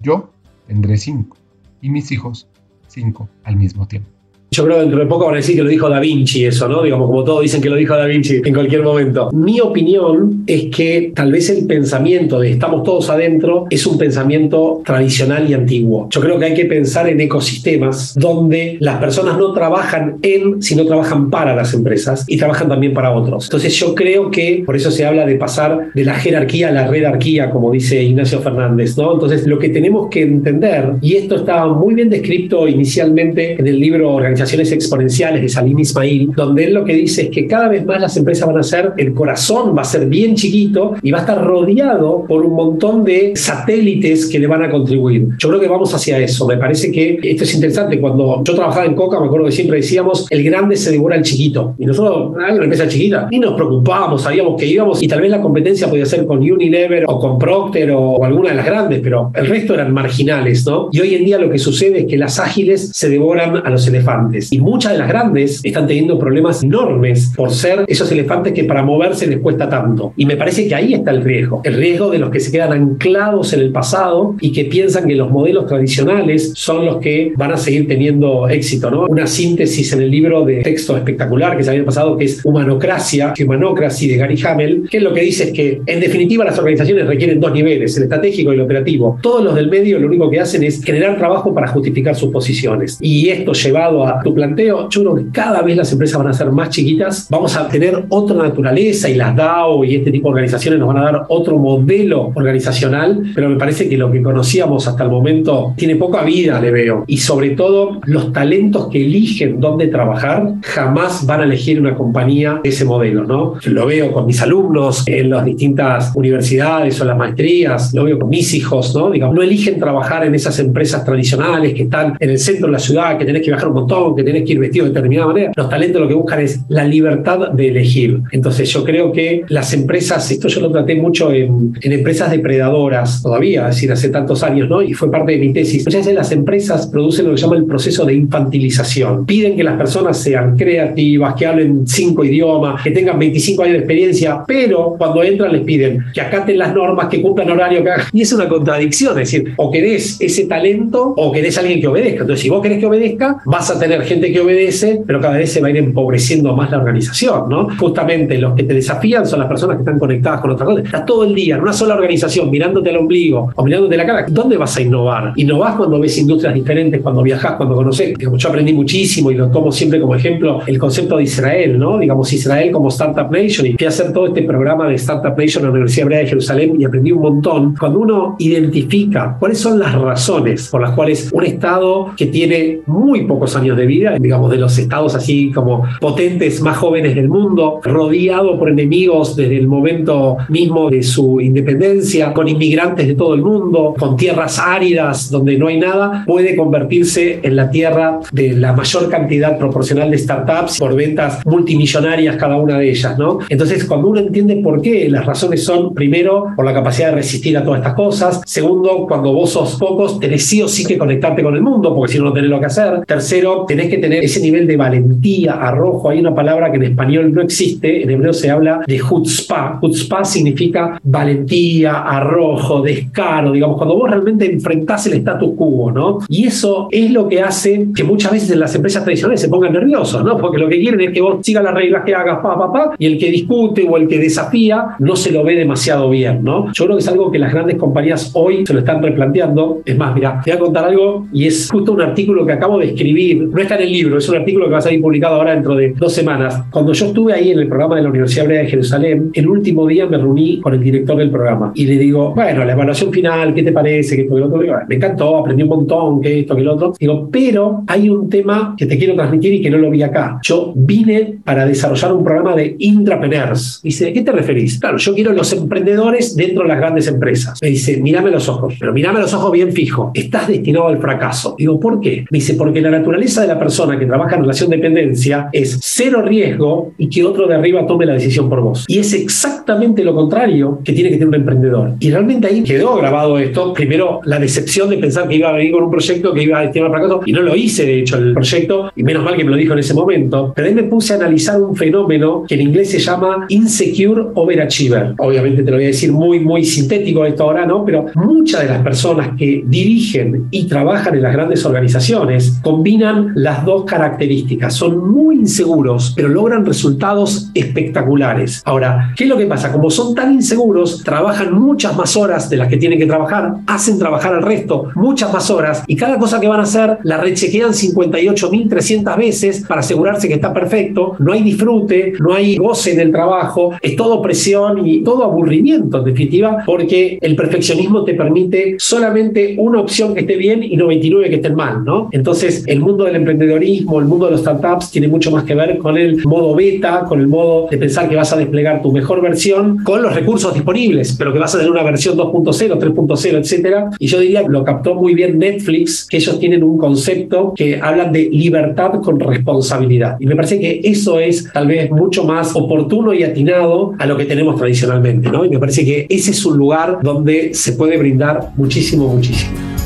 Yo tendré cinco y mis hijos cinco al mismo tiempo. Yo creo que dentro de poco van a decir que lo dijo Da Vinci eso, ¿no? Digamos, como todos dicen que lo dijo Da Vinci en cualquier momento. Mi opinión es que tal vez el pensamiento de estamos todos adentro es un pensamiento tradicional y antiguo. Yo creo que hay que pensar en ecosistemas donde las personas no trabajan en, sino trabajan para las empresas y trabajan también para otros. Entonces yo creo que, por eso se habla de pasar de la jerarquía a la redarquía, como dice Ignacio Fernández, ¿no? Entonces lo que tenemos que entender, y esto estaba muy bien descrito inicialmente en el libro Organización exponenciales de Salim Ismail, donde él lo que dice es que cada vez más las empresas van a ser, el corazón va a ser bien chiquito y va a estar rodeado por un montón de satélites que le van a contribuir. Yo creo que vamos hacia eso. Me parece que esto es interesante. Cuando yo trabajaba en Coca, me acuerdo que siempre decíamos, el grande se devora al chiquito. Y nosotros, hay una empresa chiquita, y nos preocupábamos, sabíamos que íbamos y tal vez la competencia podía ser con Unilever o con Procter o, alguna de las grandes, pero el resto eran marginales, ¿no? Y hoy en día lo que sucede es que las ágiles se devoran a los elefantes. Y muchas de las grandes están teniendo problemas enormes por ser esos elefantes que para moverse les cuesta tanto. Y me parece que ahí está el riesgo. El riesgo de los que se quedan anclados en el pasado y que piensan que los modelos tradicionales son los que van a seguir teniendo éxito. ¿no? Una síntesis en el libro de texto espectacular que se había pasado que es Humanocracia, Humanocracy de Gary Hamel, que lo que dice es que en definitiva las organizaciones requieren dos niveles, el estratégico y el operativo. Todos los del medio lo único que hacen es generar trabajo para justificar sus posiciones. Y esto llevado a tu planteo. Yo creo que cada vez las empresas van a ser más chiquitas, vamos a tener otra naturaleza y las DAO y este tipo de organizaciones nos van a dar otro modelo organizacional, pero me parece que lo que conocíamos hasta el momento tiene poca vida, le veo. Y sobre todo, los talentos que eligen dónde trabajar jamás van a elegir una compañía de ese modelo, ¿no? Lo veo con mis alumnos en las distintas universidades o las maestrías, lo veo con mis hijos, ¿no? No eligen trabajar en esas empresas tradicionales que están en el centro de la ciudad, que tenés que viajar un montón, que tenés que ir vestido de determinada manera. Los talentos lo que buscan es la libertad de elegir. Entonces yo creo que las empresas, esto yo lo traté mucho en, en empresas depredadoras todavía, es decir, hace tantos años, ¿no? Y fue parte de mi tesis. Muchas veces las empresas producen lo que se llama el proceso de infantilización. Piden que las personas sean creativas, que hablen cinco idiomas, que tengan 25 años de experiencia, pero cuando entran les piden que acaten las normas, que cumplan horario, que Y es una contradicción, es decir, o querés ese talento o querés alguien que obedezca. Entonces, si vos querés que obedezca, vas a tener gente que obedece, pero cada vez se va a ir empobreciendo más la organización, ¿no? Justamente los que te desafían son las personas que están conectadas con otras cosas. Estás todo el día en una sola organización mirándote al ombligo o mirándote la cara. ¿Dónde vas a innovar? Innovás cuando ves industrias diferentes, cuando viajas, cuando conoces. Yo aprendí muchísimo y lo tomo siempre como ejemplo el concepto de Israel, ¿no? Digamos, Israel como Startup Nation y fui a hacer todo este programa de Startup Nation en la Universidad Hebrea de Jerusalén y aprendí un montón. Cuando uno identifica cuáles son las razones por las cuales un Estado que tiene muy pocos años de vida, digamos, de los estados así como potentes más jóvenes del mundo, rodeado por enemigos desde el momento mismo de su independencia, con inmigrantes de todo el mundo, con tierras áridas donde no hay nada, puede convertirse en la tierra de la mayor cantidad proporcional de startups por ventas multimillonarias cada una de ellas, ¿no? Entonces, cuando uno entiende por qué, las razones son, primero, por la capacidad de resistir a todas estas cosas, segundo, cuando vos sos pocos, tenés sí o sí que conectarte con el mundo, porque si no, no tenés lo que hacer, tercero, tenés que tener ese nivel de valentía, arrojo, hay una palabra que en español no existe, en hebreo se habla de chutzpah, chutzpah significa valentía, arrojo, descaro, digamos, cuando vos realmente enfrentás el status quo, ¿no? Y eso es lo que hace que muchas veces en las empresas tradicionales se pongan nerviosos, ¿no? Porque lo que quieren es que vos sigas las reglas que hagas, pa, pa, pa, y el que discute o el que desafía no se lo ve demasiado bien, ¿no? Yo creo que es algo que las grandes compañías hoy se lo están replanteando. Es más, mira, te voy a contar algo y es justo un artículo que acabo de escribir, no está en el libro, es un artículo que va a salir publicado ahora dentro de dos semanas. Cuando yo estuve ahí en el programa de la Universidad Hebrea de Jerusalén, el último día me reuní con el director del programa y le digo, bueno, la evaluación final, ¿qué te parece? Que esto, otro. me encantó, aprendí un montón, que esto, que lo otro. Digo, pero hay un tema que te quiero transmitir y que no lo vi acá. Yo vine para desarrollar un programa de intrapreneurs. Dice, ¿a qué te referís? Claro, yo quiero los emprendedores dentro de las grandes empresas. Me dice, mírame los ojos, pero mírame los ojos bien fijo. Estás destinado al fracaso. Digo, ¿por qué? Me dice, porque la naturaleza de la persona que trabaja en relación de dependencia es cero riesgo y que otro de arriba tome la decisión por vos. Y es exactamente lo contrario que tiene que tener un emprendedor. Y realmente ahí quedó grabado esto. Primero, la decepción de pensar que iba a venir con un proyecto que iba a destinar al fracaso y no lo hice, de hecho, el proyecto, y menos mal que me lo dijo en ese momento. Pero ahí me puse a analizar un fenómeno que en inglés se llama insecure overachiever. Obviamente te lo voy a decir muy, muy sintético esto ahora, ¿no? Pero muchas de las personas que dirigen y trabajan en las grandes organizaciones combinan las dos características. Son muy inseguros, pero logran resultados espectaculares. Ahora, ¿qué es lo que pasa? Como son tan inseguros, trabajan muchas más horas de las que tienen que trabajar, hacen trabajar al resto muchas más horas y cada cosa que van a hacer la rechequean 58.300 veces para asegurarse que está perfecto. No hay disfrute, no hay goce en el trabajo, es todo presión y todo aburrimiento en definitiva, porque el perfeccionismo te permite solamente una opción que esté bien y 99 que estén mal, ¿no? Entonces, el mundo del emprendedorismo, el mundo de los startups tiene mucho más que ver con el modo beta, con el modo de pensar que vas a desplegar tu mejor versión con los recursos disponibles, pero que vas a tener una versión 2.0, 3.0, etcétera. Y yo diría que lo captó muy bien Netflix, que ellos tienen un concepto que hablan de libertad con responsabilidad. Y me parece que eso es tal vez mucho más oportuno y atinado a lo que tenemos tradicionalmente, ¿no? Y me parece que ese es un lugar donde se puede brindar muchísimo, muchísimo.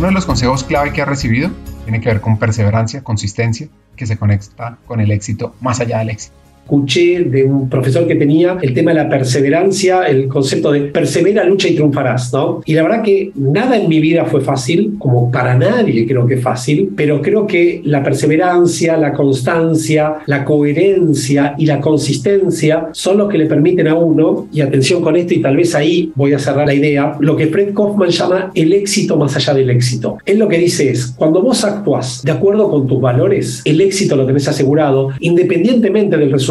Uno de los consejos clave que ha recibido tiene que ver con perseverancia, consistencia, que se conecta con el éxito más allá del éxito. Escuché de un profesor que tenía el tema de la perseverancia, el concepto de persevera, lucha y triunfarás, ¿no? Y la verdad que nada en mi vida fue fácil, como para nadie creo que fácil, pero creo que la perseverancia, la constancia, la coherencia y la consistencia son los que le permiten a uno, y atención con esto, y tal vez ahí voy a cerrar la idea, lo que Fred Kaufman llama el éxito más allá del éxito. Él lo que dice es, cuando vos actúas de acuerdo con tus valores, el éxito lo tenés asegurado, independientemente del resultado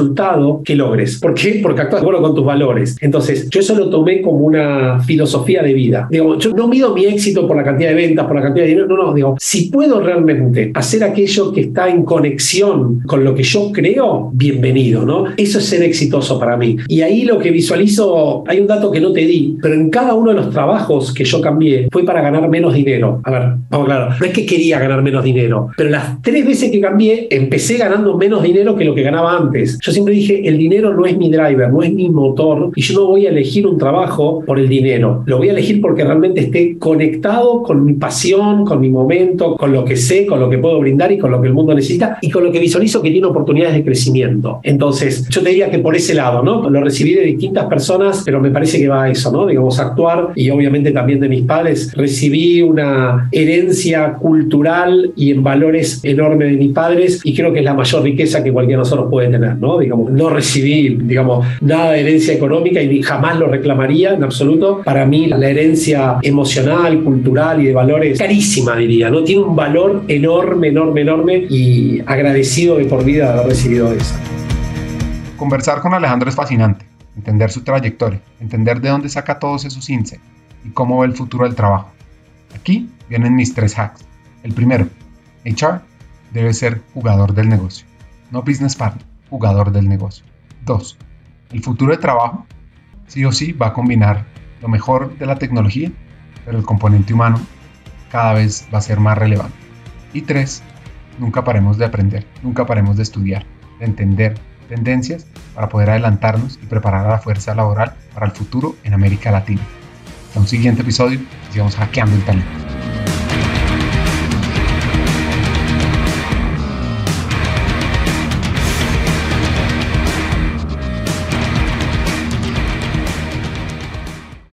que logres. ¿Por qué? Porque actúas de acuerdo con tus valores. Entonces, yo eso lo tomé como una filosofía de vida. Digo, yo no mido mi éxito por la cantidad de ventas, por la cantidad de dinero, no, no, digo, si puedo realmente hacer aquello que está en conexión con lo que yo creo, bienvenido, ¿no? Eso es ser exitoso para mí. Y ahí lo que visualizo, hay un dato que no te di, pero en cada uno de los trabajos que yo cambié fue para ganar menos dinero. A ver, vamos claro, no es que quería ganar menos dinero, pero las tres veces que cambié, empecé ganando menos dinero que lo que ganaba antes. Yo siempre dije, el dinero no es mi driver, no es mi motor, y yo no voy a elegir un trabajo por el dinero. Lo voy a elegir porque realmente esté conectado con mi pasión, con mi momento, con lo que sé, con lo que puedo brindar y con lo que el mundo necesita y con lo que visualizo que tiene oportunidades de crecimiento. Entonces, yo te diría que por ese lado, ¿no? Lo recibí de distintas personas, pero me parece que va a eso, ¿no? Digamos, actuar y obviamente también de mis padres. Recibí una herencia cultural y en valores enorme de mis padres y creo que es la mayor riqueza que cualquiera de nosotros puede tener, ¿no? Digamos, no recibí, digamos, nada de herencia económica y jamás lo reclamaría en absoluto. Para mí, la herencia emocional, cultural y de valores, carísima, diría, ¿no? Tiene un valor enorme, enorme, enorme y agradecido de por vida de haber recibido eso. Conversar con Alejandro es fascinante, entender su trayectoria, entender de dónde saca todos esos insights y cómo ve el futuro del trabajo. Aquí vienen mis tres hacks. El primero, HR debe ser jugador del negocio, no business partner, jugador del negocio. Dos, el futuro de trabajo sí o sí va a combinar lo mejor de la tecnología, pero el componente humano cada vez va a ser más relevante. Y tres, nunca paremos de aprender, nunca paremos de estudiar, de entender tendencias para poder adelantarnos y preparar a la fuerza laboral para el futuro en América Latina. Hasta un siguiente episodio, sigamos hackeando el talento.